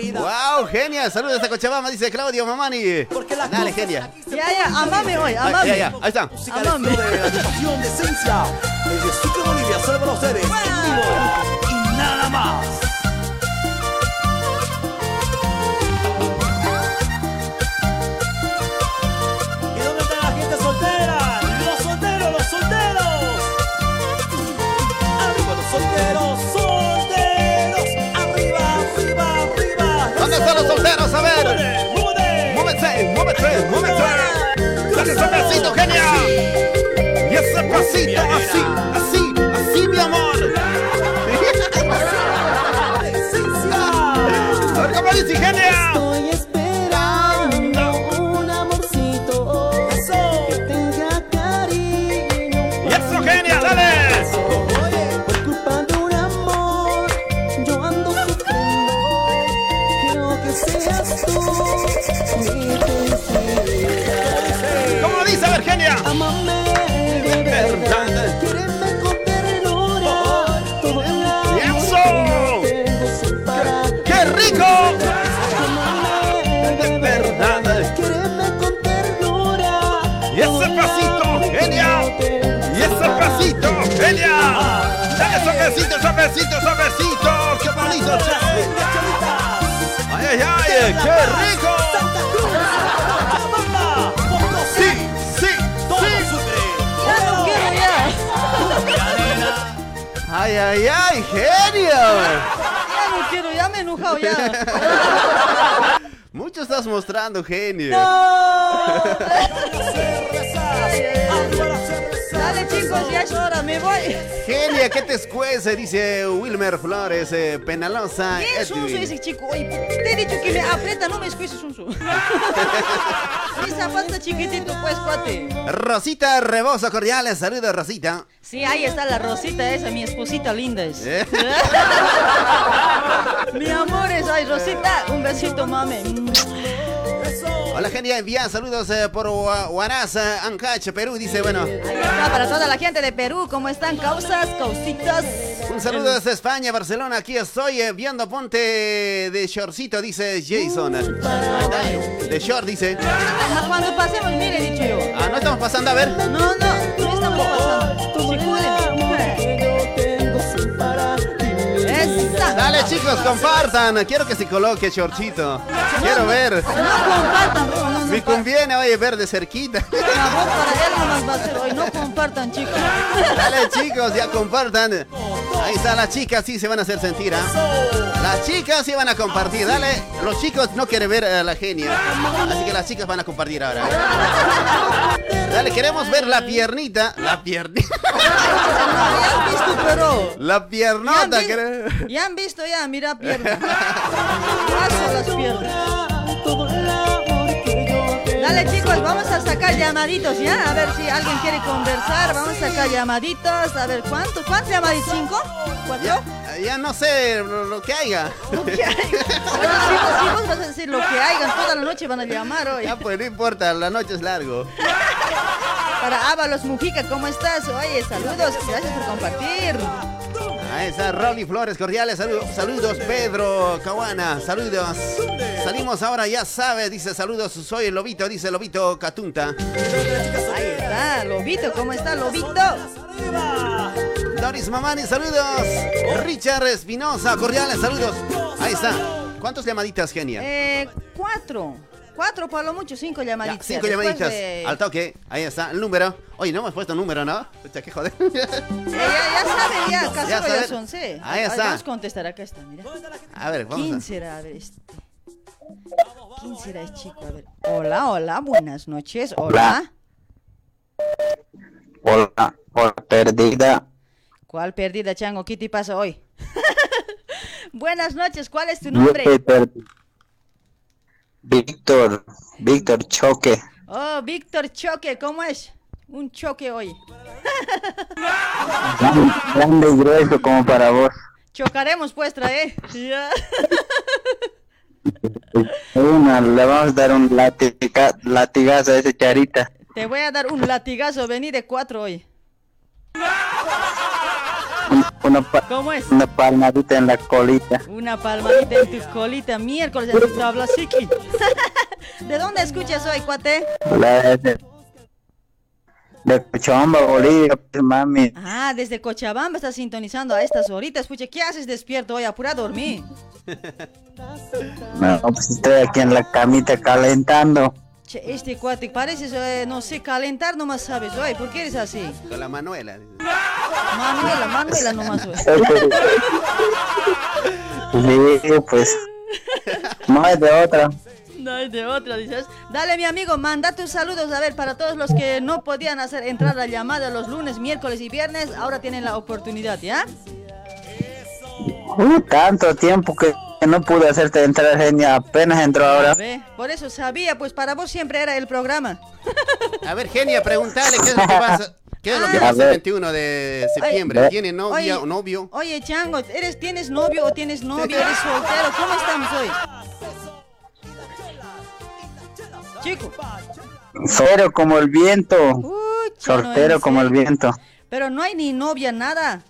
Wow, genia. Saludos a Cochabamba, dice Claudio Mamani. Porque la Dale, genia. Ya, ya, amame hoy, amame. ya, ya, ahí está. Música Amame. de la agitación de esencia. Desde Sucre, Bolivia, solo para ustedes. En vivo. Y nada más. Dale ese besito, genia. Y ese pasito, así, así, así, mi amor. A ver cómo dice. Genia. Dale suavecito, suavecito, suavecito. ¡Qué bonito. ¡Ay, ay, ay! ¡Qué rico! ¡Sí, sí, sí! Ya no quiero ya. ¡Ay, ay, ay! ¡Genio! Ya no quiero, ya me he enojado ya. Mucho estás mostrando, genio. Dale chicos, ya es hora, me voy. Genia, ¿qué te escuece? Dice Wilmer Flores, eh, Penalosa. ¿Quién es Edwin. ese chico? Oye, te he dicho que me aprieta, no me escueces Unsu. Mi zapato chiquitito, pues, cuate. Rosita Rebosa, cordiales. Saludos, Rosita. Sí, ahí está la Rosita esa, mi esposita linda es. Eh. mi amor es, ay, Rosita, un besito, mame. Hola, genia. Envía saludos eh, por Hua- Huaraz, eh, Ancash, Perú. Dice, bueno. Para toda la gente de Perú, ¿cómo están? Causas, causitas. Un saludo desde España, Barcelona. Aquí estoy eh, viendo Ponte de Shortcito, dice Jason. De Short, dice. Ah, Cuando pasemos, mire, dicho yo. Ah, no estamos pasando a ver. No, no, no estamos pasando. Dale, chicos, compartan. Quiero que se coloque Shortcito. Quiero ver. No compartan. Me conviene, oye, ver de cerquita. No compartan, chicos. Dale, chicos, ya compartan. Ahí está, las chicas sí se van a hacer sentir, ¿ah? Las chicas sí van a compartir. Dale, los chicos no quieren ver a la genia. Así que las chicas van a compartir ahora. ¿eh? Dale, queremos ver la piernita. La piernita. La piernota. ya han visto, ya, mira, piernas. Paso las piernas. Dale, chicos, vamos a sacar llamaditos, ¿ya? A ver si alguien quiere conversar. Vamos a sacar llamaditos. A ver, ¿cuántos? ¿Cuántos llamaditos? ¿Cinco? ¿Cuatro? Ya, ya no sé lo, lo que haya. Lo que hay. Bueno, sí, vos vas a decir lo que hayan. Toda la noche van a llamar hoy. Ya pues no importa, la noche es largo. Para Ábalos Mujica, ¿cómo estás? Oye, saludos. Gracias por compartir. Ahí está Rolly Flores, cordiales saludos, saludos Pedro Caguana, saludos. Salimos ahora, ya sabes, dice saludos, soy el Lobito, dice Lobito Catunta. Ahí está, Lobito, ¿cómo está, Lobito? Doris Mamani, saludos. Richard Espinosa, cordiales saludos. Ahí está. ¿Cuántas llamaditas, genia? Eh, cuatro. Cuatro por lo mucho, cinco Ya, llamaditas. cinco llamaditas. de- Al toque, ahí está, el número. Oye, no hemos puesto número, ¿no? Pucha, qué joder. Ya, ya sabe, ya, casi Ya ya, son, sí. Ahí está. Vamos a contestar, acá está, mira. A ver, vamos ¿Quién a... será? A ver, este. ¿Quién será el chico? A ver. Hola, hola, buenas noches. Hola. Hola, hola, perdida. ¿Cuál perdida, Chango? ¿Qué te pasa hoy? buenas noches, ¿cuál es tu Yo nombre? estoy perdido. Víctor, Víctor Choque. Oh, Víctor Choque, ¿cómo es? Un choque hoy. Grande, y grueso como para vos. Chocaremos pues, trae. Ya. Una, le vamos a dar un latiga- latigazo a ese charita. Te voy a dar un latigazo, vení de cuatro hoy. Un- Una, pa- ¿Cómo es? una palmadita en la colita. Una palmadita en tu colita, miércoles en tu tabla psiqui. ¿De dónde escuchas hoy, cuate? La de, de Cochabamba, Bolivia, pues, mami. Ah, desde Cochabamba estás sintonizando a estas horitas. Pucha, ¿qué haces despierto hoy? Apura a dormir. No, pues estoy aquí en la camita calentando. Che, este cuate, pareces, eh, no sé, calentar nomás sabes hoy. ¿Por qué eres así? Con la Manuela. Manuela, Manuela nomás. Sí, pues. No es de otra. No hay de otra, dices. Dale, mi amigo, manda tus saludos. A ver, para todos los que no podían hacer entrar la llamada los lunes, miércoles y viernes, ahora tienen la oportunidad, ¿ya? Uh, tanto tiempo que que no pude hacerte entrar, genia. Apenas entró ahora. Ve, por eso sabía, pues para vos siempre era el programa. A ver, genia, preguntale qué es lo que pasa. ¿Qué es lo que A pasa el ver. 21 de septiembre? Oye. ¿Tiene novia Oye. o novio? Oye, Chango, ¿eres, ¿tienes novio o tienes novia? ¿Eres soltero? ¿Cómo estamos hoy? Chico. Soltero como el viento. Soltero en como el viento. Pero no hay ni novia, nada.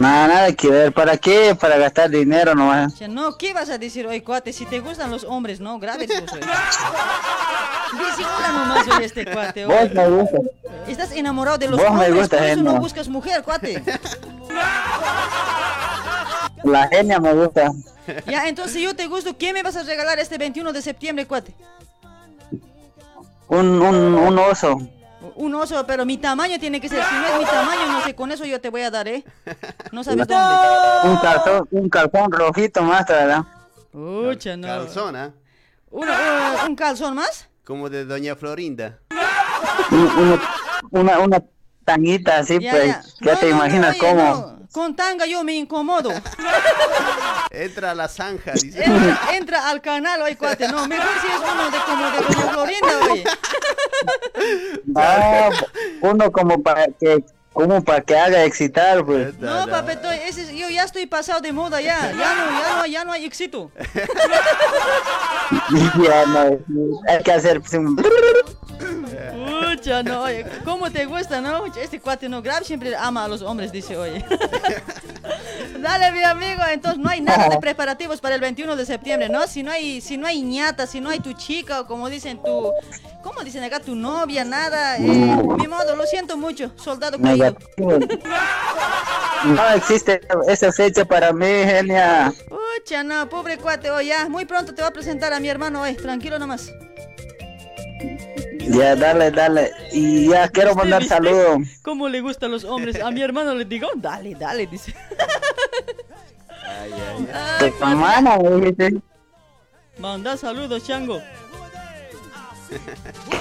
Nada, nada que ver. ¿Para qué? Para gastar dinero nomás. O sea, no, ¿qué vas a decir hoy, cuate? Si te gustan los hombres, no, grave vos hoy. Disimula nomás hoy este cuate. hoy. Vos me gusta. Estás enamorado de los Vos me hombres, gusta, por eso no buscas mujer, cuate. La genia me gusta. Ya, entonces si yo te gusto, ¿qué me vas a regalar este 21 de septiembre, cuate? Un, un, un oso. Un oso, pero mi tamaño tiene que ser. Si no es mi tamaño, no sé, con eso yo te voy a dar, ¿eh? No sabes dónde. Un calzón, un calzón rojito más, ¿verdad? Pucha, no. Uno, uh, ¿Un calzón más? como de Doña Florinda. Un- una, una, una tanguita así, pues. Ya, No, te no, no, imaginas oye, cómo. Con tanga yo me incomodo. Entra a la zanja, dice. Entra, entra al canal, oye, cuate. No, mejor si es uno de como de Doña Florinda, oye. No, uno como para que, como para que haga excitar, pues. No, papeto, ese, es- yo ya estoy pasado de moda ya. Ya no, ya no, ya no hay éxito. Ya no, hay que hacer pues, un- No, oye, ¿cómo te gusta, no? Este cuate no grave siempre ama a los hombres, dice, oye. Dale, mi amigo, entonces no hay nada de preparativos para el 21 de septiembre, ¿no? Si no hay, si no hay ñata, si no hay tu chica, o como dicen tu, ¿cómo dicen acá? Tu novia, nada. Eh, mi modo, lo siento mucho, soldado caído. No existe esa fecha para mí, genia. Pucha, no, pobre cuate, oye, ya, muy pronto te voy a presentar a mi hermano, oye, tranquilo nomás. Ya, dale, dale. Y ya quiero mandar saludos. ¿Cómo le gustan los hombres? A mi hermano le digo, dale, dale, dice. Ay, ay, ay. Ay, me dijiste. Manda saludos, Chango.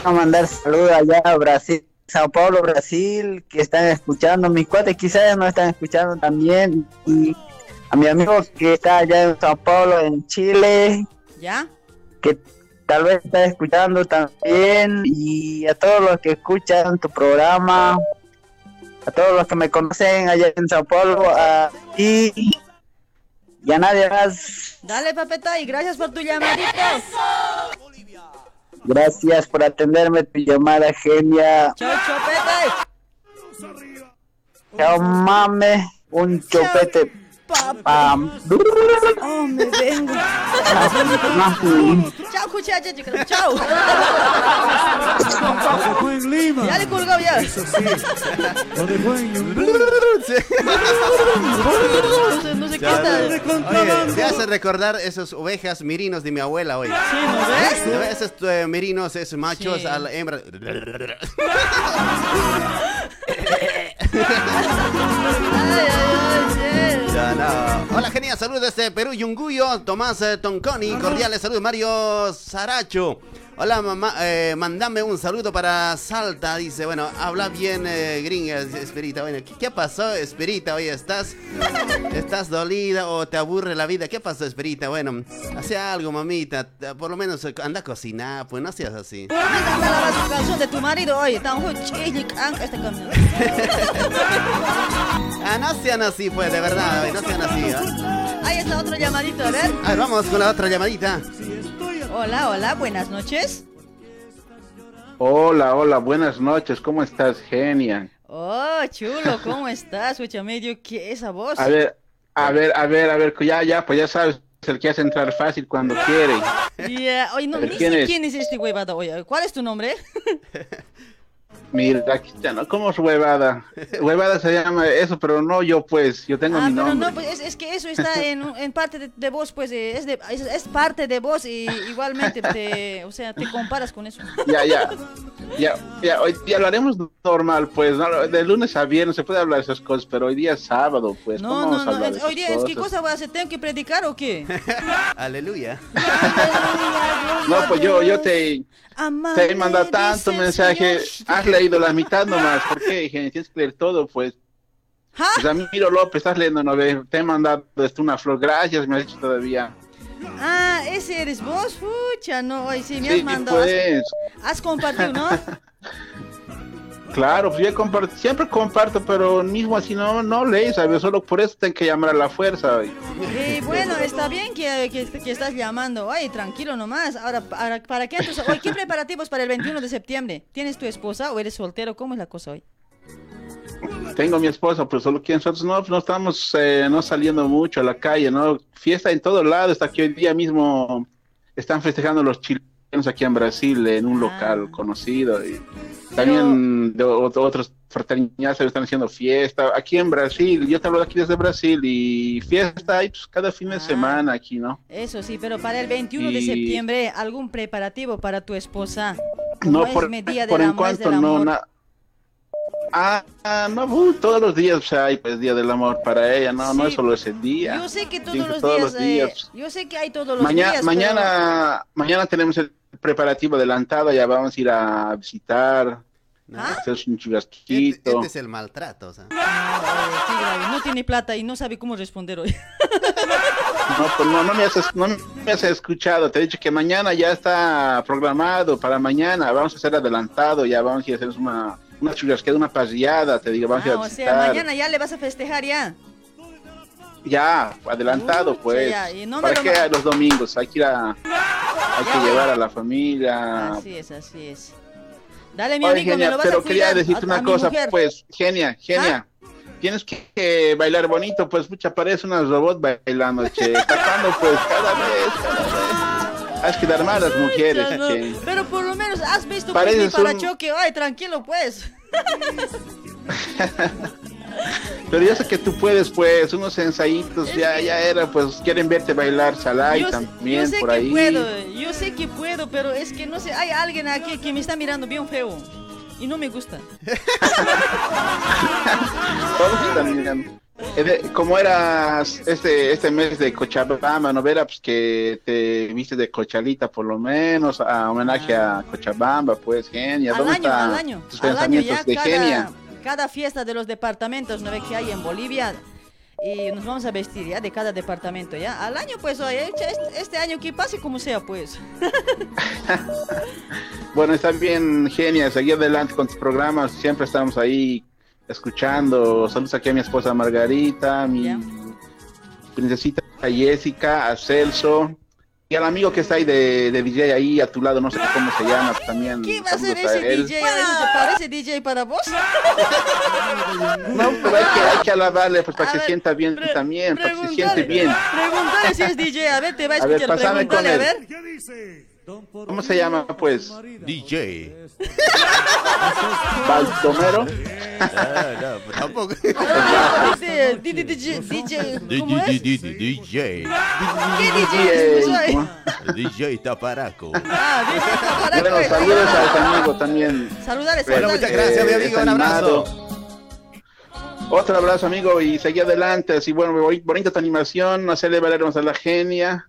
a mandar saludos allá a Brasil, Sao Paulo, Brasil, que están escuchando. Mis cuates quizás no están escuchando también. Y a mi amigo que está allá en Sao Paulo, en Chile, ¿Ya? que tal vez está escuchando también. Y a todos los que escuchan tu programa, a todos los que me conocen allá en Sao Paulo, a ti y a nadie más. Dale, papeta, y gracias por tu llamadita. Gracias por atenderme tu llamada, genia. Chao, chopete. Chao, mame. Un chupete. Pam. Oh, me vengo. Chao, muchacha, chica. Chao. Ya le colgó ya. No sé, no sé qué está. Te hace recordar esas ovejas mirinos de mi abuela hoy. Sí, ¿no ves? Esos eh, merinos, esos machos Sí. a la hembra. Ay, ay, Hola, genia, saludos desde Perú, Yunguyo, Tomás eh, Tonconi, cordiales saludos, Mario Saracho. Hola, mamá, eh, mandame un saludo para Salta, dice, bueno, habla bien, eh, gringa, Esperita. Bueno, ¿qué, qué pasó, Esperita? Oye, ¿estás, ¿estás dolida o te aburre la vida? ¿Qué pasó, Esperita? Bueno, hace algo, mamita, por lo menos eh, anda a cocinar, pues no seas así. De tu marido, oye, tan. Ah, no sean así, pues, de verdad, no sean así, ¿ah? Ahí está otro llamadito, a ver. A ver, vamos con la otra llamadita. Hola, hola, buenas noches. Hola, hola, buenas noches, ¿cómo estás, genia? Oh, chulo, ¿cómo estás, Huecha Medio? ¿Qué es esa voz? A ver, a ver, a ver, a ver, ya, ya, pues ya sabes, es el que hace entrar fácil cuando quiere. Ya, Oye, no, ni ¿quién sé es? quién es este huevada. Oye, ¿cuál es tu nombre? Mira, aquí está, ¿no? ¿Cómo es huevada? Huevada se llama eso, pero no yo, pues, yo tengo Ah, mi pero nombre. no, pues es, es que eso está en, en parte de, de vos, pues eh, es, de, es, es parte de vos y igualmente te, o sea, te comparas con eso. Ya, ya, ya, ya, hoy día hablaremos normal, pues, ¿no? de lunes a viernes se puede hablar de esas cosas, pero hoy día es sábado, pues, No, ¿cómo no, no, es- hoy día es que cosa voy a hacer, ¿tengo que predicar o qué? Aleluya. No, pues yo, yo te, te he mandado tanto mensaje, has leído la mitad nomás, ¿por qué? Genia? Tienes que leer todo, pues. ¿Ah? Ramiro López, estás leyendo, no ve, te he mandado esto, una flor, gracias, me has dicho todavía. Ah, ese eres vos, pucha, no, hoy sí me Sí, has mandado. has- pues, Has compartido, ¿no? claro, pues yo comparto, siempre comparto, pero mismo así no, no lees, ¿sabes? Solo por eso tengo que llamar a la fuerza. Y bueno, está bien que, que, que estás llamando. Oye, tranquilo nomás. Ahora, para, ¿para qué entonces? ¿qué preparativos para el 21 de septiembre? ¿Tienes tu esposa o eres soltero? ¿Cómo es la cosa hoy? Tengo a mi esposa, pues solo que nosotros no, no estamos eh, no saliendo mucho a la calle, ¿no? Fiesta en todo lado, hasta que hoy día mismo están festejando los chilenos aquí en Brasil, en un local conocido. Y también de ot- otras fraternidades están haciendo fiesta. Aquí en Brasil, yo te hablo de aquí desde Brasil, y fiesta hay pues, cada fin de semana aquí, ¿no? Eso sí, pero para el 21 de Y- septiembre, ¿algún preparativo para tu esposa? No, es por, día en cuanto no, na- Ah, ah, no, uh, todos los días pues, hay pues Día del Amor para ella, no, no es solo ese día. Yo sé que todos los todos días, los días. eh, yo sé que hay todos los Maña- días, mañana, mañana tenemos el preparativo adelantado, ya vamos a ir a visitar, ¿Ah? hacer un Este, churrasquito. este es el maltrato, o sea. eh, no tiene plata y no sabe cómo responder hoy. No, pues no, no me has, no me has escuchado, te he dicho que mañana ya está programado para mañana, vamos a hacer adelantado, ya vamos a ir a hacer una, una churrasqueada, una parrillada, te digo, vamos a ir Ah, a o visitar. sea, mañana ya le vas a festejar ya. Ya, adelantado pues. ya, y no me ¿Para qué los domingos? Hay que ir a, hay que llevar a la familia. Así es, así es. Dale, mi Oye, amigo, me genia, lo vas pero a quería decirte a- una a cosa. ¿Ah? pues, genia, genia. Tienes que, bailar bonito, pues, pucha, parece una robot bailando, che. Tapando, pues, cada vez, cada vez. Has que dar a las mujeres, Ya no, che. Pero por lo menos has visto Pareces mi para un- choque. Ay, tranquilo, pues. Pero yo sé que tú puedes, pues, unos ensayitos, ya, ya era, pues, quieren verte bailar salay Yo, sé- también, yo sé por que ahí. puedo, yo sé que puedo, pero es que no sé, hay alguien aquí que me está mirando bien feo y no me gusta. Todos están mirando. Eh, Como era este, este mes de Cochabamba, ¿no verá? Pues que te viste de Cochalita por lo menos, a homenaje a Cochabamba, pues, genia. ¿Dónde están tus al año pensamientos ya de cada, genia? Cada fiesta de los departamentos ¿no ve que hay en Bolivia y nos vamos a vestir ya de cada departamento ya. Al año pues, oye, este, año que pase como sea pues. Bueno, están bien, genia, seguir adelante con tus programas, siempre estamos ahí escuchando. Saludos aquí a mi esposa Margarita, a mi princesita Jessica, a Celso. Y al amigo que está ahí de, de DJ ahí a tu lado, no sé cómo se llama, pues, también. ¿Qué va a ser a ese él. DJ? Oye, ¿Se parece DJ para vos? No, pero hay que, hay que alabarle pues, para A que ver, se sienta bien también, para que se siente bien. Pregúntale si es DJ, a ver, te va a A ver, escuchar, con pregúntale, a ver. ¿Cómo se llama, pues? DJ. Baldomero. No, no, tampoco. Dice, DJ, DJ, ¿cómo es? DJ. ¿Qué DJ? Soy. DJ Taparaco. Ah, DJ Taparaco. Bueno, saludos a ese amigo también. Saludales, saludales. muchas gracias, mi amigo, un abrazo. Otro abrazo, amigo, y seguí adelante. Así, bueno, boni- bonita tu animación, hacerle valernos a la genia.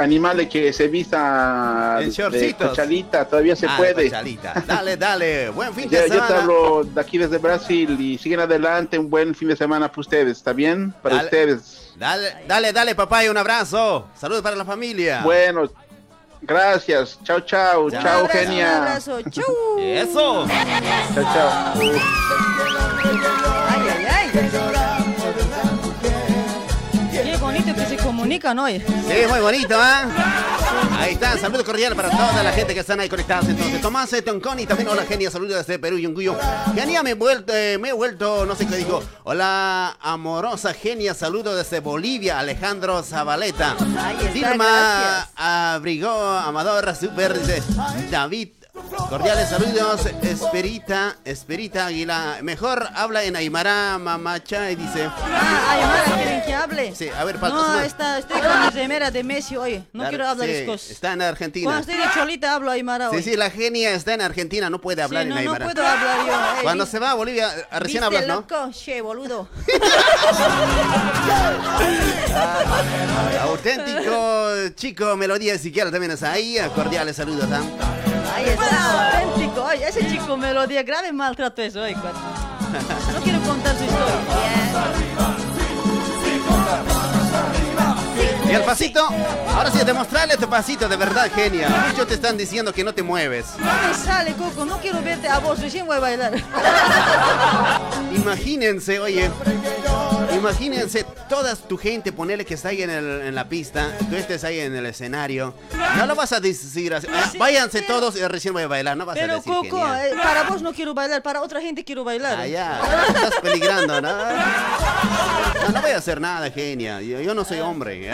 Animarle que se vista En de shortcitos. cochalita, todavía se Ah, puede. Cochalita. Dale, dale. Buen fin de Ya, yo te semana. hablo de aquí desde Brasil y siguen adelante. Un buen fin de semana para ustedes, ¿está bien? Para Dale. ustedes. Dale, dale, dale, papá, y un abrazo. Saludos para la familia. Bueno, gracias. Chao, chao. Chao. Chao, Un abrazo, Un genia. abrazo, chau. Eso. Chao, chao. Ay, ay, ay. Comunican hoy. Sí, muy bonito, ¿ah? Ahí está, saludo cordial para toda la gente que están ahí conectadas. Entonces, Tomás eh, Tonconi, también hola, genia, saludos desde Perú y Unguyo. Genia, me he vuelto, eh, me he vuelto, no sé qué dijo. Hola, amorosa genia, saludo desde Bolivia, Alejandro Zabaleta. Ahí está, Firma gracias. Abrigó, Amador, super, dice David. Cordiales saludos, Esperita, Esperita Águila. Mejor habla en Aymara Mamacha y dice. Ah, Aymara, ¿quieren que hable? Sí, a ver, para No, está, estoy con mi remera de Messi hoy. No quiero hablar Sí, de cosas. Está en Argentina. Cuando estoy de cholita hablo Aymara hoy. Sí, sí, la genia está en Argentina, no puede hablar Sí, en no, no Aymara. puedo hablar yo. eh, Cuando se va a Bolivia, eh, recién ¿Viste, hablas, ¿no? loco? Che, boludo. Auténtico chico, melodía siquiera también está ahí. Cordiales saludos. ¿ah? Ahí está, auténtico. Oye, ese chico melodía grave maltrato eso hoy. No quiero contar su historia. Y el pasito, ahora sí, demostrarle tu pasito de verdad, genia. Muchos te están diciendo que no te mueves. No me sale, Coco. No quiero verte a vos. Recién voy a bailar. Imagínense, oye, imagínense toda tu gente, ponerle que está ahí en, el- en la pista, tú estés ahí en el escenario. No lo vas a decir así, "Ah, váyanse todos y recién voy a bailar, no vas a Pero, decir Coco, eh, para vos no quiero bailar. Para otra gente quiero bailar. Ah, ya, estás peligrando, ¿no? No, no voy a hacer nada, genia. Yo, yo no soy hombre.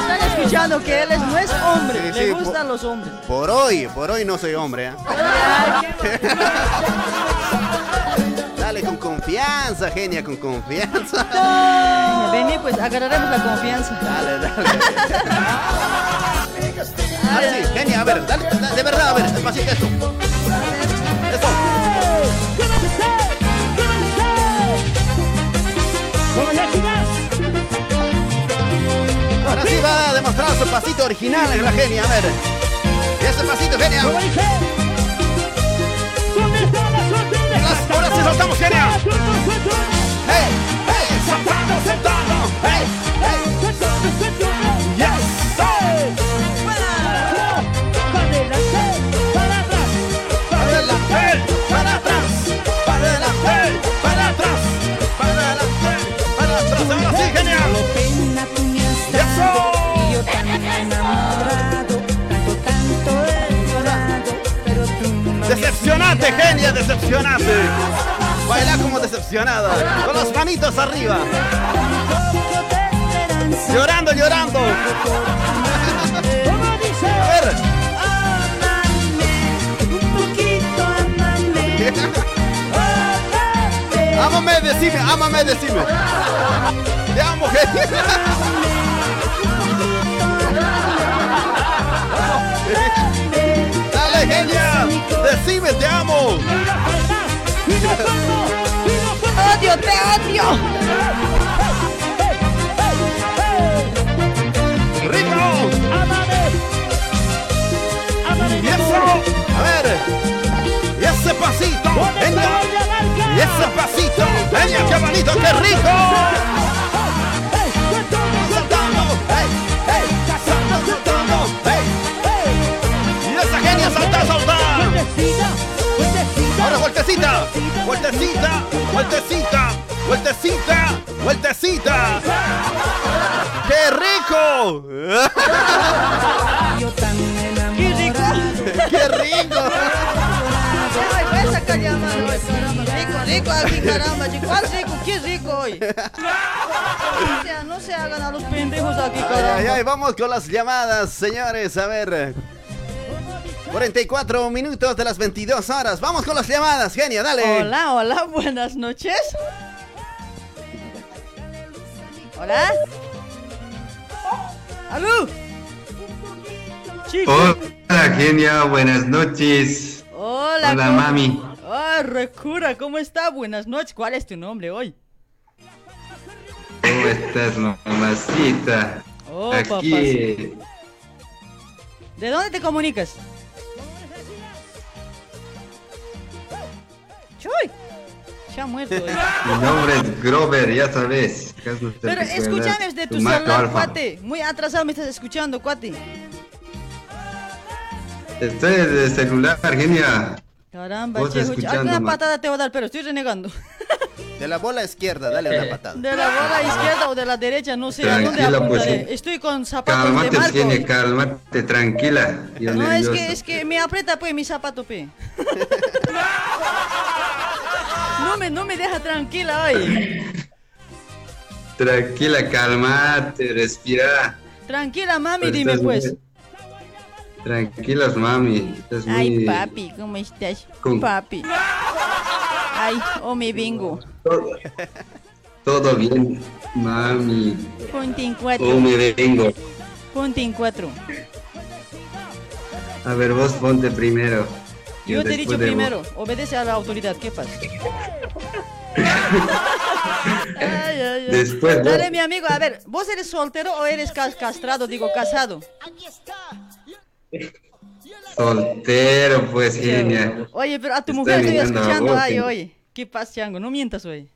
Están escuchando que él es- no es hombre. Sí, Le gustan los hombres. Por hoy, por hoy no soy hombre. ¿eh? Dale con confianza, genia, con confianza. Vení, pues agarraremos la confianza. Dale, dale. Ahora sí, genia, a ver, dale, dale, de verdad, a ver, despacito esto. Eso. Ahora sí va a demostrar su pasito original en la genia, a ver. Ese pasito, genia. Las- Ahora sí soltamos, genia. ¡Hey! ¡Hey! ¡Sentado, sentado! ¡Hey! ¡Hey! Decepcionaste, genia, decepcionaste. Baila como decepcionada. Con las manitos arriba. Llorando, llorando. A ver. Ámame, decime, ámame, decime. Te amo, genia. Genia. Decime, te amo. Odio, te odio. ¡Rico! Y eso, a ver. Y ese pasito, venga. Y ese pasito, venga, qué bonito, qué rico. Hey, Ahora vueltecita, vueltecita, vueltecita, vueltecita, vueltecita. ¡Qué rico! ¡Qué rico! ¡Qué rico! Rico, rico aquí, caramba. chico. ¿Cuál rico? ¿Qué rico hoy? O sea, no se hagan a los pendejos aquí, caramba. ay, ay, vamos con las llamadas, señores. A ver. 44 minutos de las 22 horas. Vamos con las llamadas, genia, dale. Hola, hola, buenas noches. Hola. ¿Aló? Chicos. Hola, genia, buenas noches. Hola. Hola, ¿cómo- mami. Ah, Recura, ¿cómo está? Buenas noches. ¿Cuál es tu nombre hoy? ¿Cómo estás, mamacita? Oh, Aquí, ¿De dónde te comunicas? ¡Chuy! Se ha muerto. eh. mi nombre es Grover, ya sabes. ¿Acaso te Pero escúchame desde tu celular, alfa. cuate. Muy atrasado me estás escuchando, cuate. Estoy de celular, genia. Caramba, alguna patada te voy a dar, pero estoy renegando. De la bola izquierda, dale una patada. De la bola izquierda o de la derecha, no sé a dónde pues, apuntaré. sí. Estoy con zapatos de Cálmate, marco. genia, cálmate, tranquila. Yo No, es que, es que me aprieta pues mi zapato, pe. No me, no me deja tranquila hoy. Tranquila, cálmate, respira. Tranquila, mami, dime pues. Tranquilas, mami. Estás Ay, muy... papi, ¿cómo estás? Con- Papi. Ay, o me vengo. Todo bien, mami. Ponte en cuatro. ¿Cómo me vengo? Ponte en cuatro. A ver, vos ponte primero. Yo te he dicho vos. primero, obedece a la autoridad, ¿qué pasa? Ay, ay, ay. Después vos. Dale, mi amigo, a ver, ¿vos eres soltero o eres cas- castrado, digo, casado? Soltero, pues, genia. Oye, pero a tu Estoy mujer estoy escuchando, vos, ay, oye. ¿Qué pasa, Chango? No mientas, oye.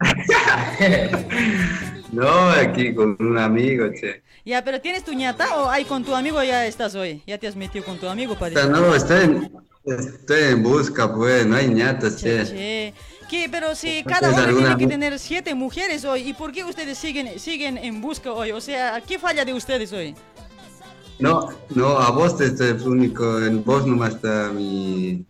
No, aquí con un amigo, che. Ya, pero ¿tienes tu ñata o ahí con tu amigo ya estás hoy? Ya te has metido con tu amigo. Está- No, estoy en, estoy en busca, pues, no hay ñatas, che. Che, ¿qué? Pero si ¿Tienes cada hombre tiene que tener siete mujeres hoy, ¿y por qué ustedes siguen, siguen en busca hoy? O sea, ¿qué falla de ustedes hoy? No, no, a vos te estoy único, en vos nomás está mi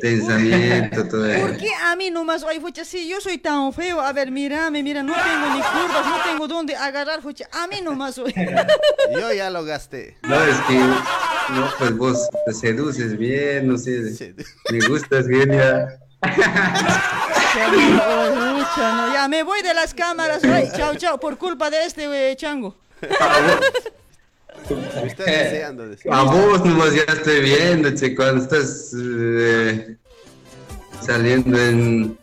pensamiento, todo eso. ¿Por qué a mí nomás, oye, fucha, si yo soy tan feo, a ver, mírame, mira, no tengo ni curvas, no tengo dónde agarrar, fucha, a mí nomás, oye. Yo ya lo gasté. No, es que, no, pues vos te seduces bien, no sé, me gustas, mucha, no, ya me voy de las cámaras, oye, chao, chao, por culpa de este eh, chango. Estoy deseando decir. A vos nomás ya estoy viendo, che, cuando estás eh, saliendo en,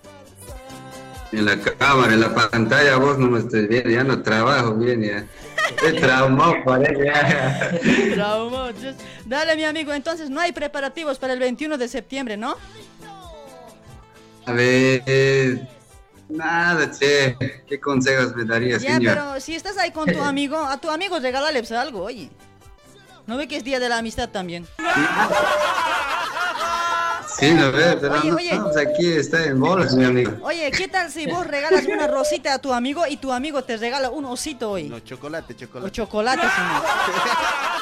en la cámara, en la pantalla, a vos no me estoy viendo, ya no trabajo bien, ya. Estoy traumado, parece. ya. Trauma, just- Dale, mi amigo, entonces no hay preparativos para el 21 de septiembre, ¿no? A ver, eh, nada, che, ¿qué consejos me darías, Ya, señor? pero si estás ahí con tu amigo, a tu amigo regálale algo, oye. ¿No ve que es día de la amistad también? Sí, no ve, pero Oye, no oye. estamos aquí, está en bolas, mi amigo. Oye, ¿qué tal si vos regalas una rosita a tu amigo y tu amigo te regala un osito hoy? No, chocolate, O chocolate. chocolate, si no.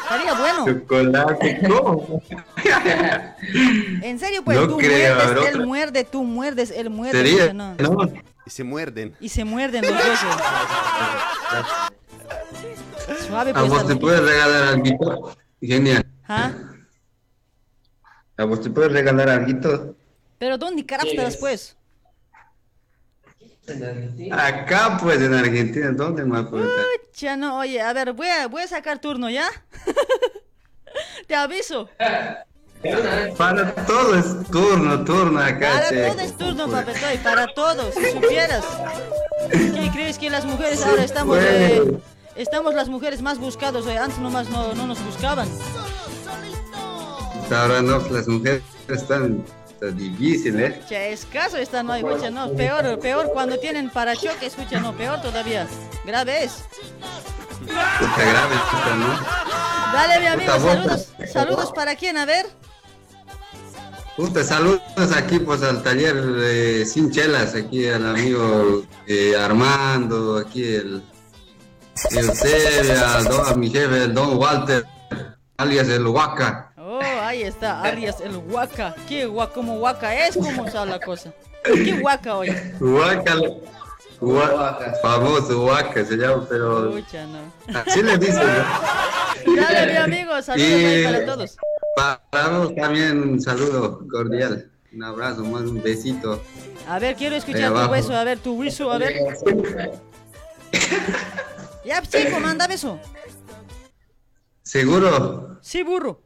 Estaría bueno. Chocolate, ¿cómo? En serio, pues No tú creo, a muerdes, él muerde, tú muerdes, él muerde. Sería, escucha, no. ¿no? Y se muerden. Y se muerden los dos. Suave, A pues. vos te puedes regalar algo. Genial. ¿Ah? A vos te puedes regalar algo. Pero ¿dónde carajos te das, pues? Acá, pues, en Argentina, ¿dónde más puedes estar? Ya no, oye, a ver, voy a, voy a sacar turno, ¿ya? Te aviso. Para todo es turno, turno acá. Para che. todo es turno, papetoy, para todos, si supieras. ¿Qué crees que las mujeres ahora estamos, eh, estamos las mujeres más buscados? eh, Antes nomás no, no nos buscaban. Ahora no, las mujeres están, está difícil, ¿eh? Che, escaso está, no, escucha, no, peor, peor cuando tienen parachoque, escucha, no, peor todavía. Grave es. Está grave, está, ¿no? Dale, mi amigo, Puta, saludos, saludos para quién, a ver. Puta, saludos aquí pues al taller eh, Sin Chelas, aquí al amigo eh, Armando, aquí el, el a mi jefe, el don Walter, alias el Huaca. Ahí está, alias el Huaca. ¿Qué guaca? ¿Cómo Huaca es? ¿Cómo está la cosa? ¿Qué Huaca hoy? Huaca, Huaca, famoso Huaca se llama, pero Escucha, no. así le dicen, ¿no? Dale, mi amigo, saludos ahí para todos. Para vos también un saludo cordial, un abrazo, más un besito. A ver, quiero escuchar tu hueso, a ver, tu hueso, a ver. Ya, chico, mándame eso. ¿Seguro? Sí, burro.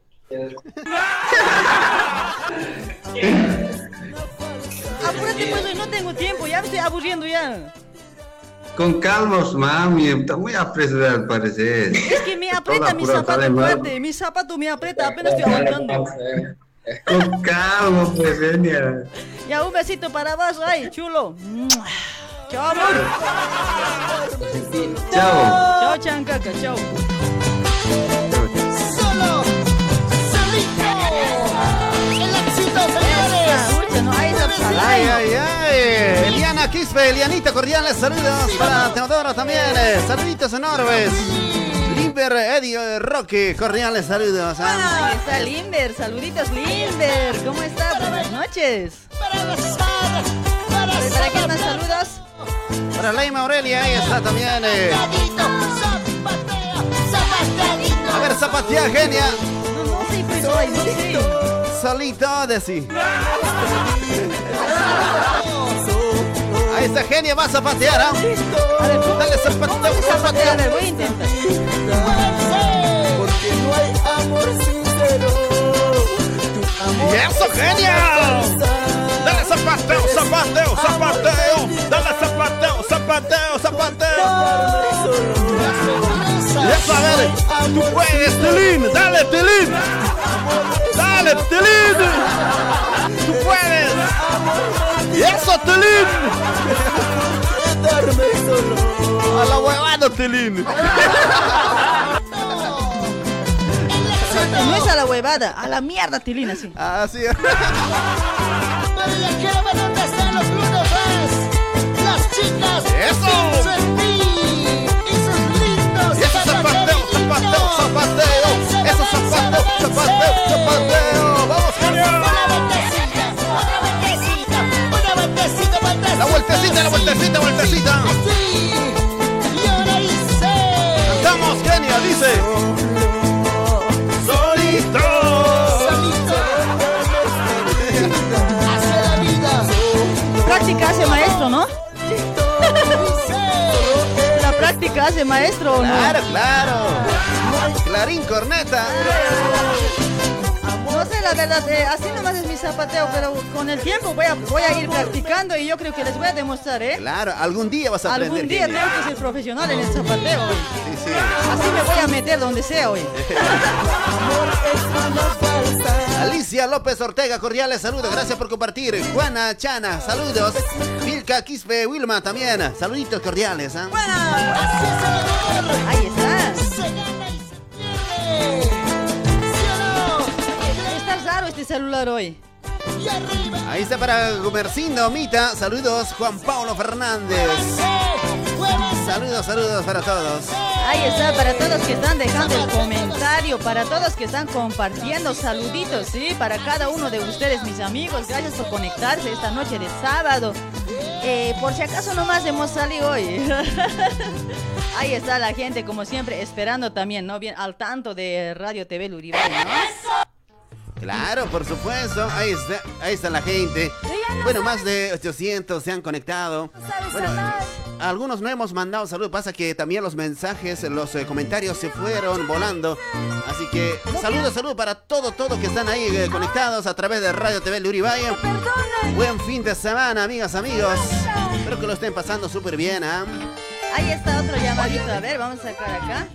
Apúrate, pues, hoy no tengo tiempo, ya me estoy aburriendo ya. Con calmos, mami, está muy apresurado al parecer. Es que me aprieta mi zapato fuerte, mi zapato me aprieta, apenas estoy aguantando. Con calma, pues, genia. Ya, un besito para vos, ay, chulo. Chao, amor. Chao. Chao, chancaca, chao. El éxito, señores. No, Ay, ay, ay. Eliana Quispe, Elianita, cordiales saludos para Teodoro también. eh, Saluditos enormes. Limber, Eddie, eh, Roque, cordiales saludos. ah. Ahí está Limber, saluditos Limber, ¿cómo está? Buenas noches. ¿Para quién más saludos? Para Leima Aurelia, ahí está también. eh. A ver, zapatea, genia. No sé. Solito de sí. Ahí está genia, va a zapatear, ¿ah? Dale zapateo, zapateo. A voy a intentar. Porque no hay amor sincero. ¡Y eso, genia! Dale zapateo, zapateo, zapateo. Dale zapateo, zapateo, zapateo. Y eso, a ver, tú puedes, Tilín. Dale, Tilín. Dale, Tilín. Tú puedes. Y eso, Tilín. A la huevada, Tilín. No es a la huevada, a la mierda, Tilina, sí. Así Pero ya quiero ver dónde están los Bruno. Las chicas. ¡Eso! Zapateo, zapateo, zapateo. Eso zapateo, zapateo. Vamos, genia. Una vueltecita, una vueltecita, una vueltecita, vueltecita. La vueltecita, la vueltecita, vueltecita. Así. Y ahora hice. Cantamos, genia, dice. Hace maestro, ¿no? Práctica hace maestro, ¿o ¿no? Claro, claro. Clarín, corneta. No sé, la verdad, eh, así nomás es mi zapateo, pero con el tiempo voy a, voy a ir practicando y yo creo que les voy a demostrar, ¿eh? Claro, algún día vas a aprender. Algún día tengo que ser profesional en el zapateo. hoy. Sí, sí. Así me voy a meter donde sea hoy. Alicia López Ortega, cordiales saludos, gracias por compartir. Juana Chana, saludos. Milka Quispe Wilma también, saluditos cordiales. ¿ah? Ahí está. Está raro este celular hoy. Ahí está para Gumercindo Mita, saludos Juan Pablo Fernández. Saludos, saludos para todos. Ahí está, para todos que están dejando el comentario, para todos que están compartiendo, saluditos, sí, para cada uno de ustedes, mis amigos. Gracias por conectarse esta noche de sábado. Eh, por si acaso nomás hemos salido hoy. Ahí está la gente, como siempre, esperando también, ¿no? Bien al tanto de Radio TV Luribay, ¿no? Claro, por supuesto. Ahí está, ahí está la gente. Bueno, más de 800 se han conectado. Bueno, algunos no hemos mandado saludos. Pasa que también los mensajes, los eh, comentarios se fueron volando. Así que saludos, saludos para todo, todos que están ahí eh, conectados a través de Radio TV Luribay. Buen fin de semana, amigas, amigos. Espero que lo estén pasando súper bien, ¿ah? Ahí está otro llamadito. A ver, vamos a sacar acá.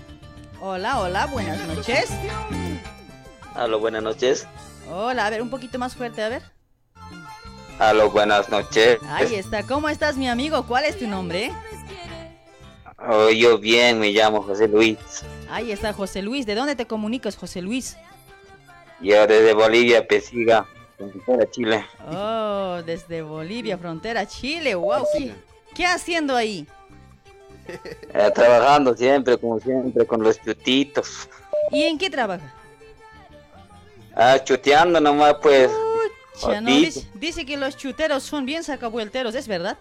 Hola, hola, buenas noches. Aló, buenas noches. Hola, a ver, un poquito más fuerte, a ver. Aló, buenas noches. Ahí está. ¿Cómo estás, mi amigo? ¿Cuál es tu nombre? Oh, yo bien, me llamo José Luis. Ahí está José Luis. ¿De dónde te comunicas, José Luis? Yo desde Bolivia, Pesiga, frontera Chile. Oh, desde Bolivia, frontera Chile. Wow. ¿Qué, qué haciendo ahí? Eh, trabajando siempre, como siempre, con los chutitos. ¿Y en qué trabaja? Ah, chuteando nomás, pues. Ya no, dice, dice que los chuteros son bien sacabuelteros, ¿es verdad?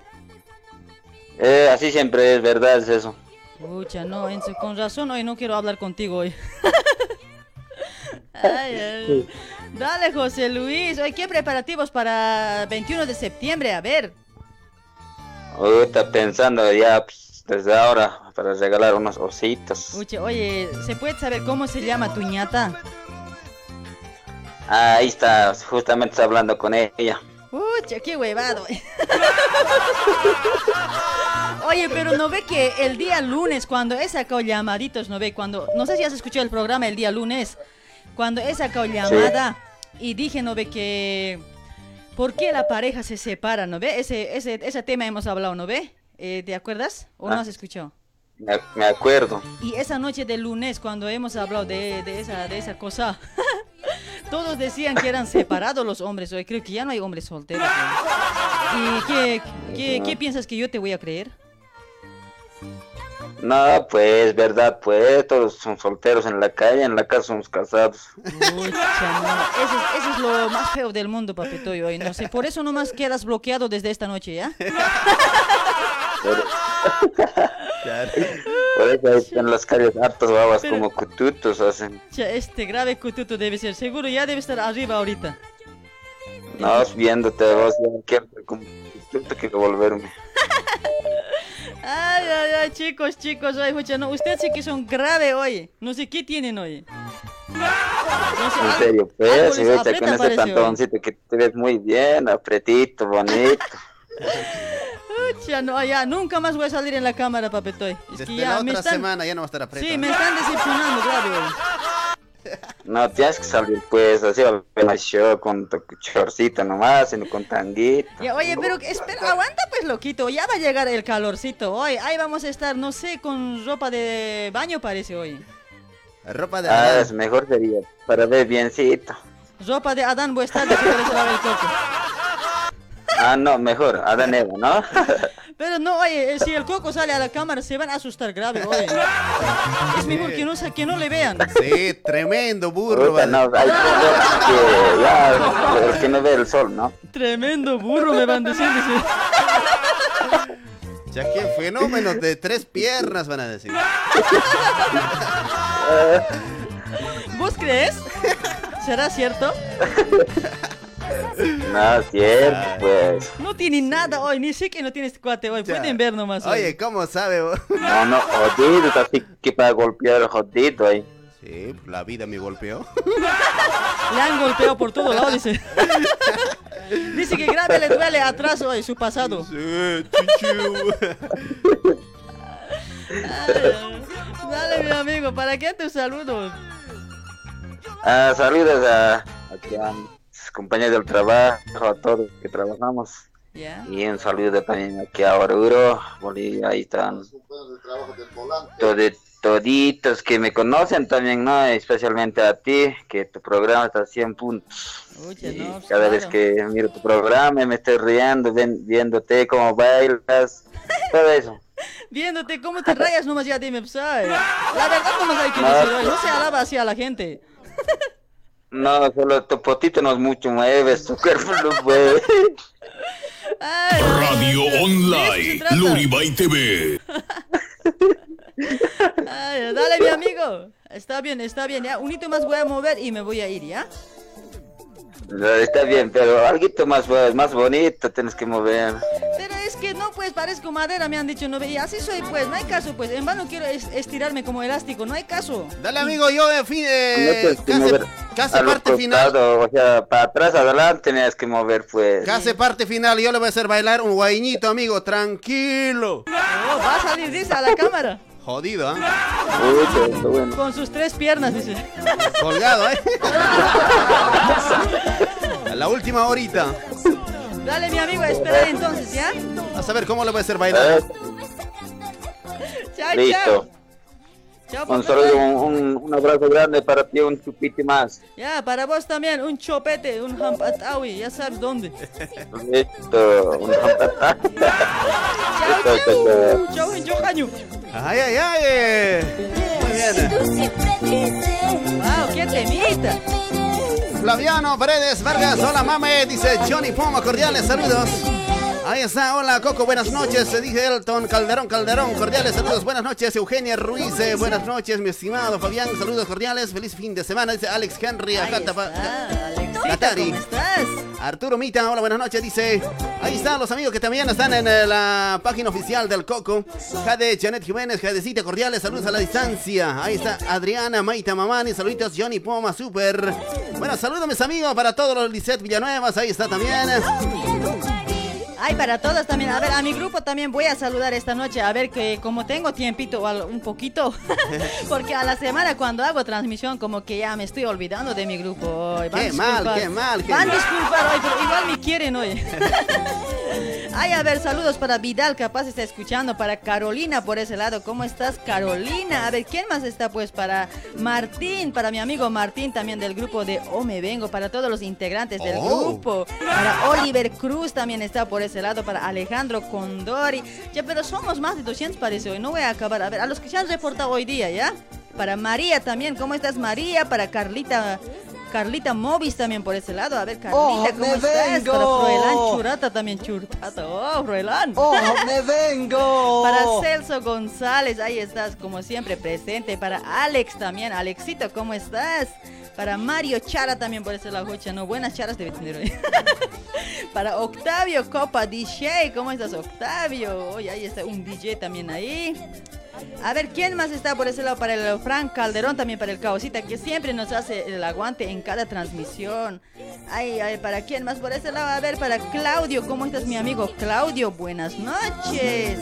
Eh, así siempre es verdad, es eso. Pucha, no, Enzo, con razón hoy no quiero hablar contigo hoy. Ay, ay. Dale, José Luis. Hoy, ¿qué preparativos para 21 de septiembre? A ver. Ahorita pensando ya, pues, desde ahora, para regalar unos ositos. Oye, ¿se puede saber cómo se llama tu ñata? Ah, ahí está, justamente está hablando con ella. Pucha, qué huevado. Oye, pero no ve que el día lunes, cuando he sacado llamaditos, no ve, cuando, no sé si has escuchado el programa el día lunes, cuando he sacado llamada y dije, no ve que, ¿por qué la pareja se separa, no ve? Ese, ese, ese tema hemos hablado, no ve? Eh, ¿Te acuerdas o no Ah. has escuchado? Me, acuerdo. Y esa noche del lunes, cuando hemos hablado de, de esa, de esa cosa, todos decían que eran separados los hombres. Hoy creo que ya no hay hombres solteros. ¿no? ¿Y qué, qué, qué piensas que yo te voy a creer? No, pues, verdad, pues, todos son solteros en la calle, en la casa somos casados. No. Eso, es- eso es lo más feo del mundo, papito. Hoy no sé. Por eso nomás quedas bloqueado desde esta noche, ¿ya? están las calles hartas babas como cututos hacen. Este grave cututo debe ser. Seguro ya debe estar arriba ahorita. No, viéndote vos, ya quiero quiero volverme. Ay, ay, ay, chicos, chicos, ay, pucha, no, ustedes sí que son grave hoy. No sé qué tienen hoy. No sé, En serio, pues, ahorita con ese pantaloncito que te ves muy bien, apretito, bonito. Pucha, no, ya, nunca más voy a salir en la cámara, papetoy. Es Desde que ya la me otra están... semana ya no va a estar apretado. Sí, me están decepcionando, hoy. No, tienes que salir, pues, así al show con tu chorcito nomás, sino con tanguito. Ya, oye, pero espera, aguanta pues, loquito. Ya va a llegar el calorcito hoy. Ahí vamos a estar, no sé, con ropa de baño parece hoy. Ropa de Ah, Adán. es mejor sería, para ver biencito. Ropa de Adán voy a estar de que el coco. Ah, no, mejor, Adán Eva, ¿no? Pero no, oye, eh, si el coco sale a la cámara se van a asustar grave, oye. Es mejor que no, que no le vean. Sí, tremendo burro. No, hay que, ya, el que no ve el sol, ¿no? Tremendo burro me van a decir. Ya que fenómenos de tres piernas van a decir. ¿Vos crees? ¿Será cierto? No, cierto, pues. No tiene nada hoy, ni sé que no tienes cuate hoy. Pueden ver nomás. hoy. Oye, ¿cómo sabe vos? No, no, jodido, así que para golpear jodido ahí. Sí, la vida me golpeó. Le han golpeado por todo lado, dice. Dice que grave le duele atrás hoy, su pasado. Sí, chuchu. Ay, Dale, mi amigo, ¿para qué tus saludos? Ah, saludos a, compañeros del trabajo, a todos que trabajamos. Ya. Y un saludo también aquí a Oruro, Bolivia, ahí están todi- toditos que me conocen también, ¿no? Especialmente a ti, que tu programa está a 100 puntos. Pucha, Y no, pues, cada vez que miro tu programa me estoy riendo, ven- viéndote cómo bailas, todo eso. Viéndote cómo te rayas nomás ya dime, pues, ay. La verdad nomás hay que decir hoy, no se alaba así a la gente. No, solo tu potito no es mucho mueves, tu cuerpo no mueve. Radio Online, Luribay TV. Ay, dale, mi amigo. Está bien, está bien, ya. Un hito más voy a mover y me voy a ir, ¿ya? Está bien, pero algo más, más bonito tienes que mover. Pero es que no, pues parezco madera, me han dicho, no, y así soy, pues, no hay caso, pues, en vano quiero es- estirarme como elástico, no hay caso. Dale, amigo, yo de fin, No eh, tienes que casi, mover casi a los parte final. costados, O sea, para atrás, adelante tienes que mover, pues. Casi parte final, yo le voy a hacer bailar un guaiñito, amigo, tranquilo. Oh, va a salir, dice, a la cámara. Jodido, bueno. Con sus tres piernas, dice. Colgado, ¿eh? A la última horita. Dale, mi amigo, a esperar entonces, ¿ya? A saber cómo le voy a hacer bailar. Chao, Listo. chao. Chao, Un saludo, un, un- un abrazo grande para ti, un chupiti más. Ya, para vos también, un chopete, un hampatawi, ya sabes dónde. Listo, un Chao, Chao, chao, chao. Chao. Ay, ay, ay. Muy bien. Wow, qué temita. Flaviano Paredes Vargas, hola mame, dice Johnny Poma, cordiales saludos. Ahí está, hola Coco, buenas noches, se dice Elton Calderón, Calderón, cordiales saludos, buenas noches, Eugenia Ruiz, eh, buenas noches, mi estimado Fabián, saludos cordiales, feliz fin de semana, dice Alex Henry, acá tapa- Gatari. ¿Cómo estás? Arturo Mita, hola, buenas noches, dice. Ahí están los amigos que también están en eh, la página oficial del Coco. Jade, Janet Jiménez, Jadecita, cordiales, saludos a la distancia. Ahí está Adriana, Maita Mamani, saluditos, Johnny Poma, super. Bueno, saludos mis amigos para todos los Lisette Villanuevas, ahí está también. Ay, para todos también. A ver, a mi grupo también voy a saludar esta noche. A ver que como tengo tiempito un poquito. Porque a la semana cuando hago transmisión como que ya me estoy olvidando de mi grupo. Van a Qué mal, qué mal, qué Van a disculpar hoy, pero igual me quieren hoy. Ay, a ver, saludos para Vidal, capaz está escuchando, para Carolina por ese lado. ¿Cómo estás, Carolina? A ver, ¿quién más está? Pues para Martín, para mi amigo Martín también del grupo de O Me Vengo, para todos los integrantes del Oh. grupo. Para Oliver Cruz también está por ese lado, para Alejandro Condori. Ya, pero somos más de 200 parece hoy, no voy a acabar. A ver, a los que se han reportado hoy día, ¿ya? Para María también, ¿cómo estás, María? Para Carlita... Carlita Movis también por ese lado. A ver, Carlita, Oh, ¿cómo estás? vengo. Para Froelán Churata también, Churata. Oh, Froelán. Oh, me vengo. Para Celso González, ahí estás, como siempre, presente. Para Alex también. Alexito, ¿cómo estás? Para Mario Chara también por ese lado, Jocha, no, buenas charas debe tener hoy. Para Octavio Copa DJ, ¿cómo estás, Octavio? Oye, ahí está un DJ también ahí. A ver, ¿quién más está por ese lado? Para el Frank Calderón, también para el Caosita, que siempre nos hace el aguante en cada transmisión. Ay, ay, ¿para quién más por ese lado? A ver, para Claudio, ¿cómo estás, mi amigo Claudio? Buenas noches.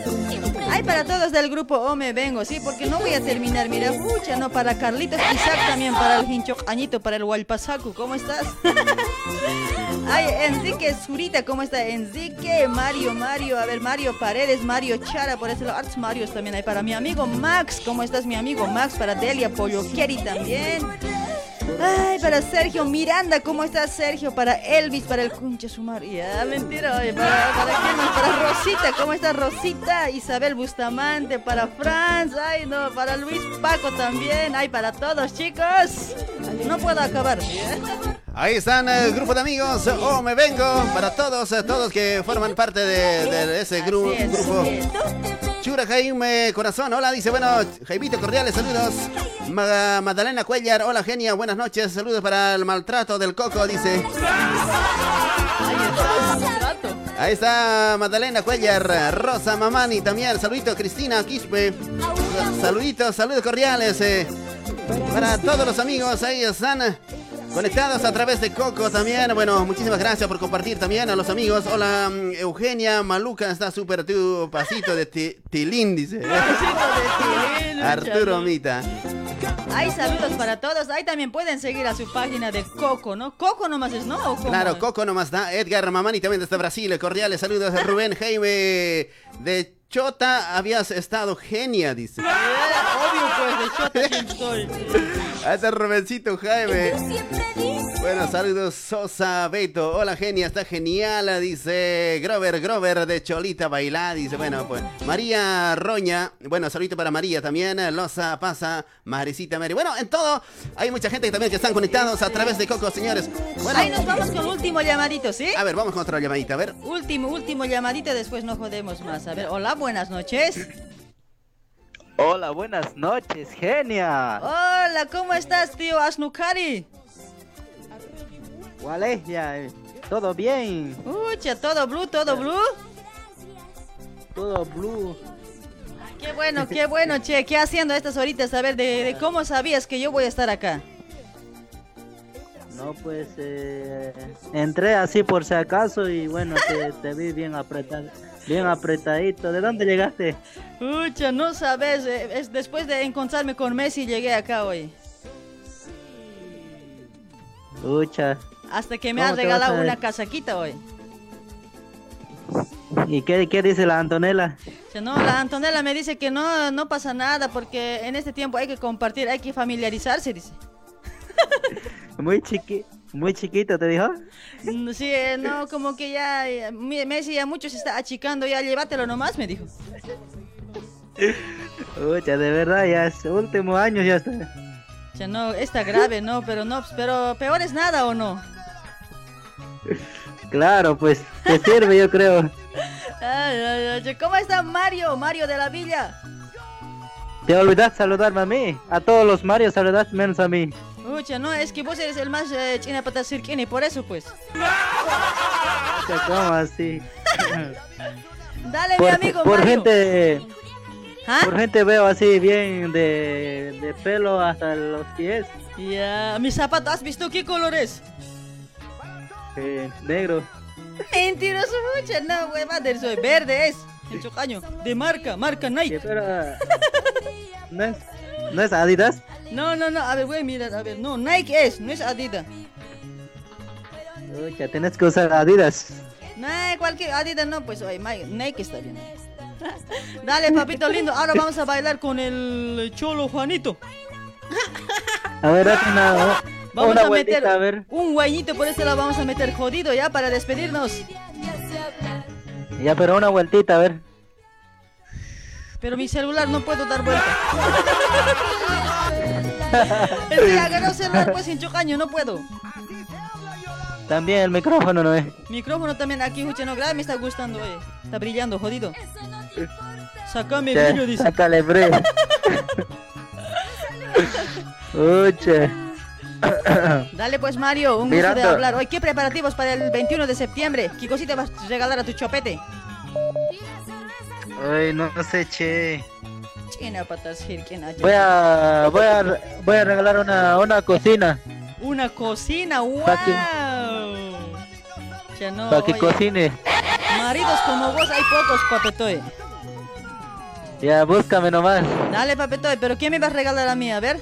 Ay, para todos del grupo O Me Vengo, sí, porque no voy a terminar. Mira, pucha, no, para Carlitos Isaac también, para el Hincho Añito, para el Walpasacu, ¿cómo estás? Ay, Enrique Zurita, ¿cómo está? Enrique, Mario, Mario, a ver, Mario Paredes, Mario Chara, por ese lado, Arts Marios también hay para mi amigo Max, ¿cómo estás mi amigo Max? Para Delia Polloqueri también. Ay, para Sergio Miranda, ¿cómo estás Sergio? Para Elvis, para el Cuncha Sumar. Ya, mentira, oye, para, para quién más? Para Rosita, ¿cómo está Rosita? Isabel Bustamante, para Franz, ay no, para Luis Paco también, ay, para todos chicos. No puedo acabar. Ahí están eh, el grupo de amigos. Oh, me vengo. Para todos, eh, todos que forman parte de, de ese gru- es, grupo. Chura Jaime Corazón, hola, dice, bueno, Jaimito, cordiales saludos. Ma- Magdalena Cuellar, hola genia, buenas noches, saludos para el maltrato del coco, dice. Ahí está Magdalena Cuellar, Rosa Mamani también, saludito Cristina Quispe, saluditos, saludos cordiales eh, para todos los amigos, ahí están conectados a través de Coco también, bueno, muchísimas gracias por compartir también a los amigos, hola mm, Eugenia Maluca, está súper tu pasito de ti- tilín, dice. Arturo Mita. Hay saludos para todos. Ahí también pueden seguir a su página de Coco, ¿no? Coco nomás es, ¿no? ¿O cómo Claro? Coco nomás da. Edgar Mamani también desde Brasil. Cordiales saludos a Rubén Jaime de Chota. Habías estado genia, dice. Obvio, pues, de Chota siempre estoy. A ese Rubencito Jaime. Siempre dice Bueno, saludos Sosa Beto. Hola genia, está genial, dice Grover Grover de Cholita Bailá. Dice, bueno, pues María Roña. Bueno, saludito para María también. Loza Pasa, Marecita Mary. Bueno, en todo, hay mucha gente también que están conectados a través de Coco, señores. Bueno, Ahí nos vamos con último llamadito, ¿sí? a ver, vamos con otra llamadita, a ver. Último, último llamadito, después no jodemos más. A ver, hola, buenas noches. Hola, buenas noches, genia. Hola, ¿cómo estás, tío Asnukari? Walesia, eh, ¿todo bien? Ucha, todo blue, todo blue. Todo blue. Qué bueno, qué bueno, che. ¿Qué haciendo estas horitas? A ver, de, de cómo sabías que yo voy a estar acá. No, pues eh, entré así por si acaso y bueno, te, te vi bien apretado, bien apretadito. ¿De dónde llegaste? Ucha, no sabes. eh, es después de encontrarme con Messi llegué acá hoy. Ucha. Hasta que me ¿Cómo has regalado una casaquita hoy. ¿Y qué, qué dice la Antonella? No, la Antonella me dice que no, no pasa nada porque en este tiempo hay que compartir, hay que familiarizarse, dice. Muy chiqui, muy chiquito, ¿te dijo? Mm, Sí, eh, no, como que ya, eh, mi- Messi ya mucho se está achicando, ya llévatelo nomás, me dijo. Ucha, de verdad, ya es último año ya está. Sea, no, está grave, no, pero no, pero peor es nada o no. Claro, pues te sirve, yo creo. Ay, ay, ay, ¿Cómo está Mario? Mario de la Villa. Te olvidaste saludarme a mí. A todos los Marios saludaste menos a mí. No, es que vos eres el más eh, china pata cirquini, por eso pues. ¿Cómo así? Dale, mi amigo por Mario. gente, ¿Ah? por gente veo así bien de, de pelo hasta los pies. Ya, mi zapato, ¿has visto qué color es? eh, negro. Mentiroso, mucha, no, huevada, soy verde es. El chocaño, de marca, marca Nike. ¿No es, ¿No es Adidas? No, no, no, a ver, voy a mirar, a ver, no, Nike es, no es Adidas. Ucha, tienes que usar Adidas. No, cualquier Adidas no, pues oye, Nike está bien. Dale, papito lindo, ahora vamos a bailar con el cholo Juanito. A ver, una, Vamos una a vueltita, meter a ver. un guayito por este lado, vamos a meter jodido ya para despedirnos. Ya, pero una vueltita, a ver. Pero mi celular no puedo dar vuelta. es que agarré el celular pues sin chocaño, no puedo. También el micrófono, ¿no es? Micrófono también aquí, Juche, no grave, me está gustando, oye. Está brillando, jodido. Sácame el brillo, dice. Sácale brillo. Uche. Dale pues Mario, un gusto Mirando. de hablar. Hoy, ¿qué preparativos para el 21 de septiembre? ¿Qué cosita vas a regalar a tu chopete? Ay, no, sé, che. Voy a, voy a, voy a regalar una, una cocina Una cocina, wow. Que- no, para que cocine. Maridos como vos hay pocos, papetoy. Ya, búscame nomás. Dale, papetoy, pero ¿quién me va a regalar a mí? A ver.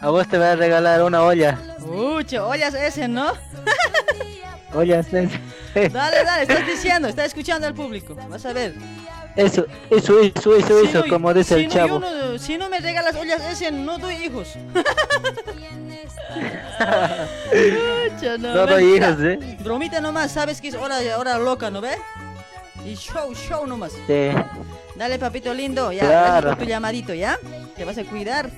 A vos te voy a regalar una olla. Uy, ollas ese, ¿no? Sí. Dale, dale, estás diciendo, está escuchando al público. Vas a ver. Eso, eso, eso, eso, Si eso, no- como dice si el no, chavo. no- si no me regalas ollas ese, no doy hijos. No doy hijos, ¿eh? Bromita nomás, sabes que es hora, hora loca, ¿no ves? Y show, show nomás. Sí. Dale, papito lindo, ya, Claro. gracias por tu llamadito, ¿ya? Te vas a cuidar.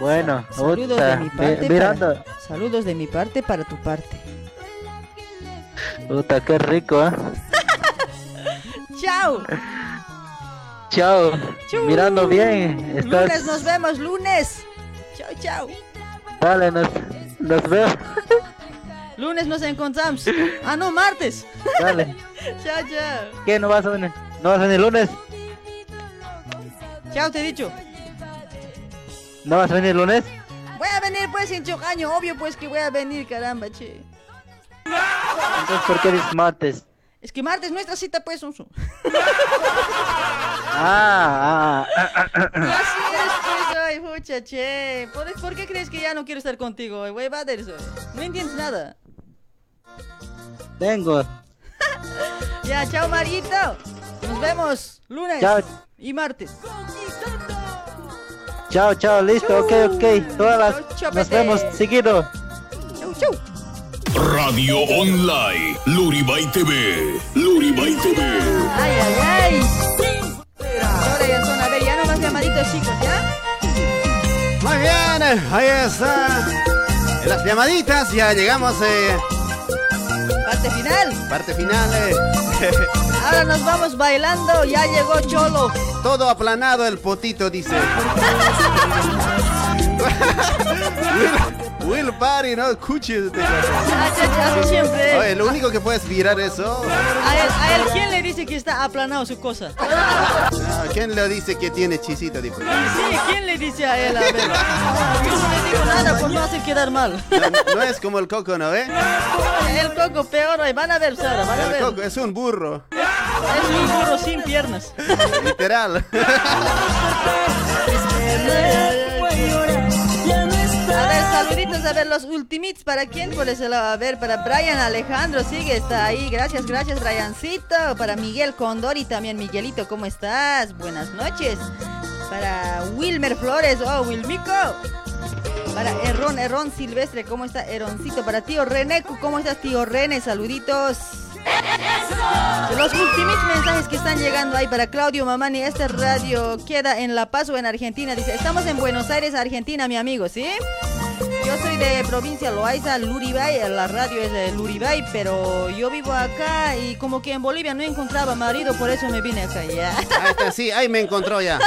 Bueno, Saludos de mi parte. para- saludos de mi parte para tu parte. Puta, qué rico, ¿eh? Chao. Chao. Mirando bien. Estás... Lunes nos vemos, lunes. Chao, chao. Dale, nos, nos vemos. Lunes nos encontramos. Ah, no, martes. Dale. chao, chao. ¿Qué? ¿No vas a venir? ¿No vas a venir lunes? Chao, te he dicho. ¿No vas a venir lunes? Voy a venir pues sin chocaño, obvio pues que voy a venir, caramba, che. Entonces, ¿por qué martes? Es que martes nuestra cita pues, Unsu. Ah, ah. Así eres pues, ay, pucha, che. ¿Por, por qué crees que ya no quiero estar contigo, güey? Vaderso? No entiendes nada. Tengo. Ya, chao, Marito. Nos vemos lunes Chao. y martes. Chao, chao, listo, ok, ok. Todas las... Nos vemos seguido. Chau, chau. Radio Online, Luribay TV, Luribay TV. Ay, ay, ay. Ahora ya son, a ver, ya no más llamaditos, chicos, ¿ya? Muy bien, ahí está. En las llamaditas ya llegamos. Eh, Parte final. parte final. eh. Ahora nos vamos bailando, ya llegó Cholo. Todo aplanado el potito, dice. Will, Party, ¿no? Cuchi. Así siempre. Oye, lo único que puedes virar eso. A él, a él, ¿quién le dice que está aplanado su cosa? Ah, ¿Quién le dice que tiene chisito? Dijo. Sí, ¿quién le dice a él? A ver. No le digo nada por no hacer quedar mal. No, no es como el coco, ¿no? ¿Eh? El coco peor, van a ver, Sara, van a El ver. coco es un burro. Es un burro sin piernas. Literal. Saluditos, a ver, los ultimitos, ¿para quién? Por ese lado, a ver, para Brian Alejandro, sigue, está ahí, gracias, gracias, Briancito, para Miguel Condori también, Miguelito, ¿cómo estás? Buenas noches. Para Wilmer Flores, oh, Wilmico. Para Errón, Errón Silvestre, ¿cómo está Erroncito? Para tío Reneco, ¿cómo estás, tío Rene? Saluditos. Los últimos mensajes que están llegando ahí para Claudio Mamani, este radio queda en La Paz o en Argentina. Dice, estamos en Buenos Aires, Argentina, mi amigo, ¿sí? Yo soy de provincia Loaiza, Luribay, la radio es de Luribay, pero yo vivo acá y como que en Bolivia no encontraba marido, por eso me vine acá, ya. Ahí está, sí, ahí me encontró ya.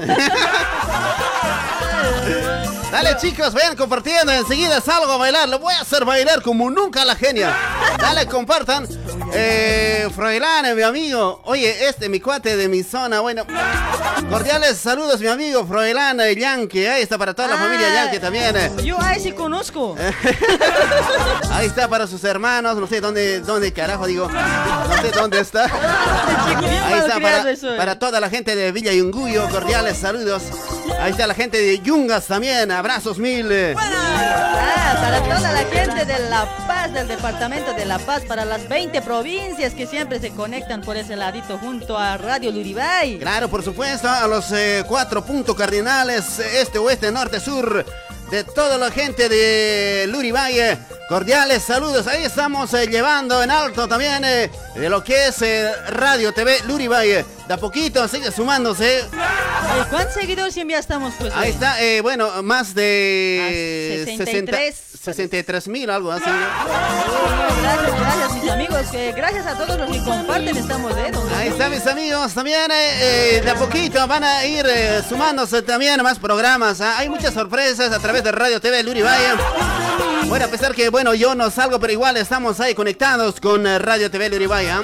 Dale chicos, vayan compartiendo, enseguida salgo a bailar, lo voy a hacer bailar como nunca la genia. Dale, compartan. Eh, Froilán, mi amigo, oye, este mi cuate de mi zona, bueno, cordiales saludos mi amigo Froilán eh, Yankee, ahí está para toda la familia Yankee también. eh. Yo a ese conozco. Ahí está para sus hermanos, no sé dónde, dónde carajo digo, no sé dónde está. Ahí está para, para toda la gente de Villa Yunguyo, cordiales saludos. Ahí está la gente de Yungas también, abrazos mil. eh. Ah, para toda la gente de La Paz, del departamento de La Paz, para las 20 provincias que siempre se conectan por ese ladito junto a Radio Luribay. Claro, por supuesto, a los eh, cuatro puntos cardinales, este, oeste, norte, sur, de toda la gente de Lurivalle. Cordiales saludos, ahí estamos eh, llevando en alto también eh, de lo que es eh, Radio TV Lurivalle. De a poquito sigue sumándose. ¿Cuántos seguidores ya estamos pues? Ahí está, eh, bueno, más de Ah, 63. 63 mil, algo así. Gracias, gracias mis amigos, gracias a todos los que comparten estamos de Ahí están mis amigos, también eh, eh, de a poquito van a ir eh, sumándose también más programas. ¿ah? Hay muchas sorpresas a través de Radio TV Luribay. Bueno, a pesar que, bueno, yo no salgo, pero igual estamos ahí conectados con Radio TV Luribay. ¿ah?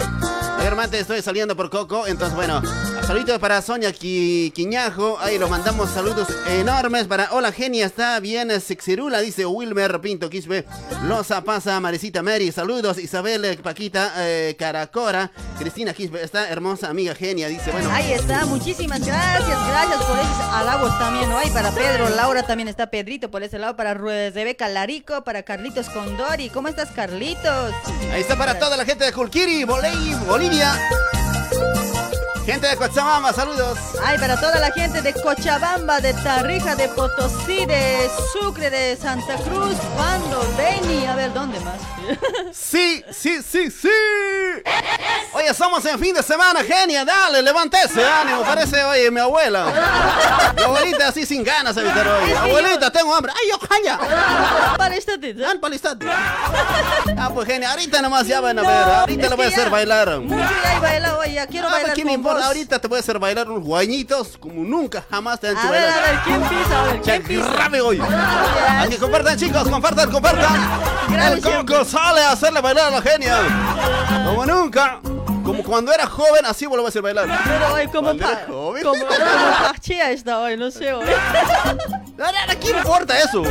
Mayormente estoy saliendo por Coco, entonces, bueno, saluditos para Sonia Qui- Quiñajo. Ahí lo mandamos saludos enormes para Hola Genia, está bien, Sexirula, dice Wilmer Pinto Quispe. Loza pasa, Marecita Mary, saludos. Isabel eh, Paquita eh, Caracora, Cristina Quispe, está hermosa amiga Genia, dice, bueno. Ahí está, muchísimas gracias, gracias por esos halagos también, ¿no? Hay para Pedro, Laura también está Pedrito por ese lado, para Rebeca Larico, para Carlitos Condori. ¿Cómo estás, Carlitos? Ahí está para toda la gente de Culquiri, Bolivia. Gente de Cochabamba, saludos. Ay, para toda la gente de Cochabamba, de Tarija, de Potosí, de Sucre, de Santa Cruz, Pando, Beni, a ver, ¿dónde más? Sí, sí, sí, sí. Oye, somos en fin de semana, genia, dale, levántese, ánimo, parece, oye, mi abuela. Mi abuelita así sin ganas de evitar hoy. Abuelita, tengo hambre. Ay, yo, calla. Palestate. Palestate. Ah, pues genia, ahorita nomás ya van a ver, ahorita le voy a hacer bailar. Bailado, oye, quiero Ah, pues, bailar ¿qué me con importa? Ahorita te voy a hacer bailar unos guañitos como nunca jamás te han hecho A ver, bailar. a ver, ¿quién pisa? A ver, ¿quién pisa? hoy. Hay que compartan, chicos, compartan, compartan. El Coco sale a hacerle bailar a la genia. Como nunca. Como cuando era joven, así vuelvo a hacer bailar. Pero hoy como pa- joven. como, como pachea está hoy, no sé hoy. ¿A quién importa eso?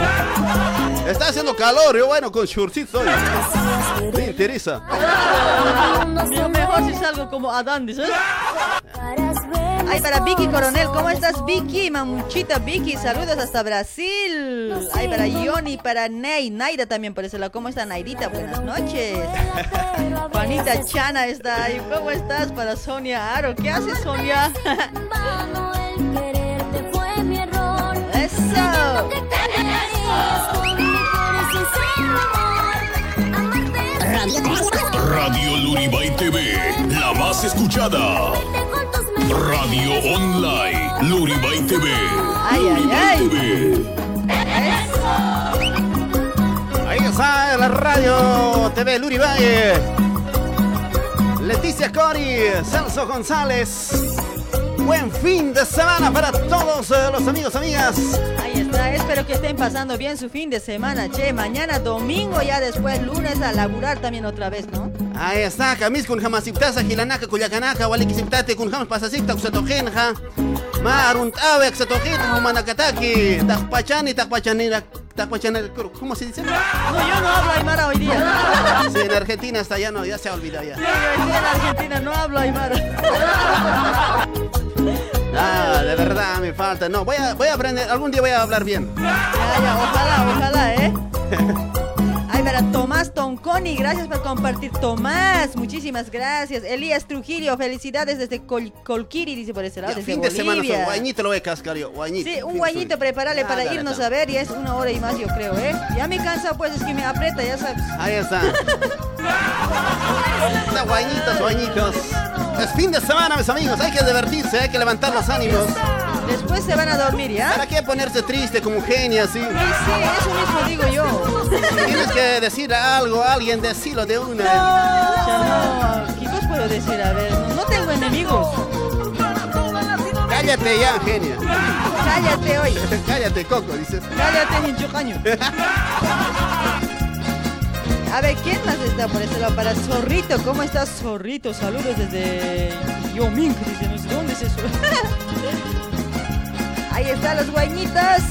Está haciendo calor, yo bueno, con shortcitos hoy. Me interesa. Yo mejor si salgo como Adán, ¿dices? Ay, para Vicky Coronel, ¿cómo estás Vicky? Mamuchita Vicky, saludos hasta Brasil. Ay, para Yoni, para Ney, Naida también por eso lado. ¿Cómo está Naidita? Buenas noches. Juanita Chana está ahí. ¿Cómo estás? Para Sonia Aro. ¿Qué hace Sonia? escuchada. Radio Online, Luribay TV. Ay, ay, ay. TV. Ahí está la radio TV Luribay. Leticia Cori, Celso González. Buen fin de semana para todos eh, los amigos, amigas. Espero que estén pasando bien su fin de semana, che. Mañana domingo, ya después lunes a laburar también otra vez, ¿no? Ahí está, camis con jamasiptasa, gilanaka, cuyacanaka, walikisiptate, con jamas pasasita, uxatogenja. Maruntawe, exatogenja, humanakataki, takpachani, takpachanira, takpachanira, ¿cómo se dice? No, yo no hablo aymara hoy día. Sí, en Argentina hasta ya no, ya se ha olvidado ya. Sí, en Argentina no hablo aymara. Ah, de verdad me falta. No, voy a, voy a aprender, algún día voy a hablar bien. Ya, ya, ojalá, ojalá, ¿eh? Verá, Tomás Tonconi, gracias por compartir. Tomás, muchísimas gracias. Elías Trujillo, felicidades desde Col- Colquiri, dice por ese lado, Ya, desde fin de semana, Bolivia. son guañito lo voy a cascar yo, guañito. Sí, un prepárale Ah, para dale, irnos dale. a ver y es una hora y más, yo creo, ¿eh? Ya me cansa, pues, es que me aprieta, ya sabes. Ahí está. Está guañitos, guañitos. Es fin de semana, mis amigos. Hay que divertirse, hay que levantar los ánimos. Después se van a dormir, ¿ya? ¿Para qué ponerse triste como genia así? Sí, sí, eso mismo digo yo. Tienes que decir algo alguien, decirlo de una. Ya no, ¿qué os puedo decir? A ver, no, no tengo enemigos. Cállate ya, genia. Cállate hoy. Cállate, Coco, dices. Cállate, hinchucaño. A ver, ¿quién más está por este lado? Para Zorrito, ¿cómo estás, Zorrito? Saludos desde Yoming, dice, no sé dónde es eso. Ahí están los guañitos.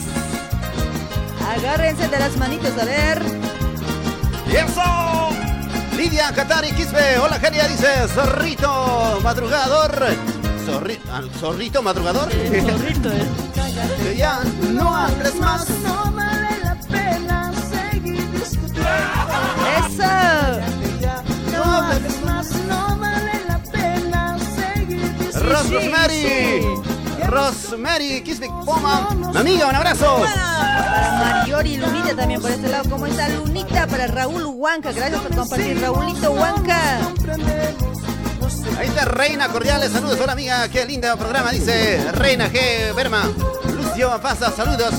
Agárrense de las manitos, a ver. ¡Y eso! Lidia Katari Quispe, hola genia, dice Zorrito Madrugador. Zorri- ah, ¿Zorrito Madrugador? Zorrito, eh. Que ya no hables más. No vale la pena seguir discutiendo. ¡Eso! No hables más, no vale la pena seguir discutiendo. Ros Rosemary. Rosemary Quispe, Poma. Amiga, un abrazo. Para Mariori Lunita también por este lado. ¿Cómo está Lunita? Para Raúl Huanca. Gracias por compartir, Raúlito Huanca. Ahí está Reina Cordiales, saludos, hola amiga, qué lindo programa, dice Reina G. Berma. Lucio Pasa, saludos.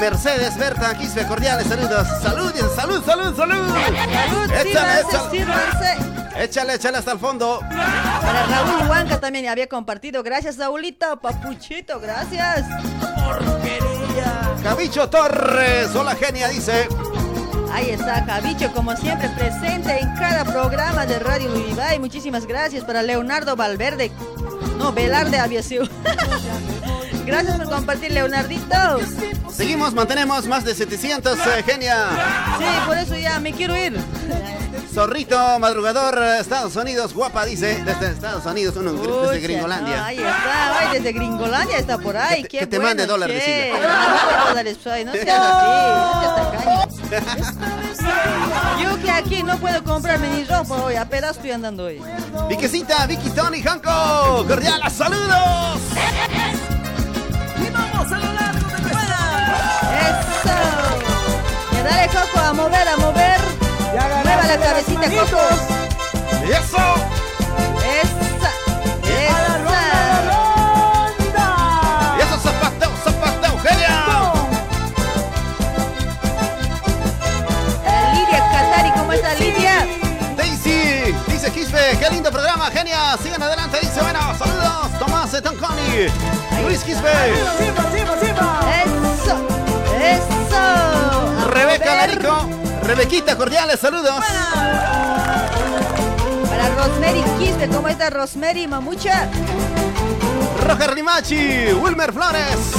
Mercedes Berta Quispe, cordiales, saludos. Salud, salud, salud, salud. Salud, Échale, sírvanse, échale. sírvanse. Échale, échale hasta el fondo. Para Raúl Huanca también había compartido. Gracias, Raulito. Papuchito, gracias. Cabicho Torres, hola genia, dice. Ahí está, Javicho, como siempre, presente en cada programa de Radio Uribay. Muchísimas gracias para Leonardo Valverde. No, Velarde Aviación. gracias por compartir, Leonardito. Seguimos, mantenemos más de 700, eh, genia. Sí, por eso ya me quiero ir. Zorrito, madrugador, Estados Unidos, guapa, dice, desde Estados Unidos, uno desde Pucha, Gringolandia. no, ahí está, ay, desde Gringolandia está por ahí. Que te- qué que te bueno, mande dólares. Mande dólares, ay, no seas así, no seas tacaño. Yo que aquí no puedo comprarme ni ropa hoy, apenas estoy andando hoy. Viquecita, Vicky, Tony, Hanco, cordiales saludos. Y vamos a lo largo de nuestra ¡Eso! Que dale, Coco, a mover, a mover. La cabecita, Coco. ¡Eso! ¡Esa! ¡Esa! Y eso, zapateo, zapateo, Lidia Catari, ¿cómo está Lidia? Daisy, dice Quispe, qué lindo programa, genia. Sigan adelante, dice, bueno, saludos. Tomás Tonconi, Luis Quispe, ¡Eso! ¡Eso! A Rebeca. Larico, Rebequita, cordiales saludos. Para Rosemary Quispe, ¿cómo está Rosemary, mamucha? Roger Limachi, Wilmer Flores.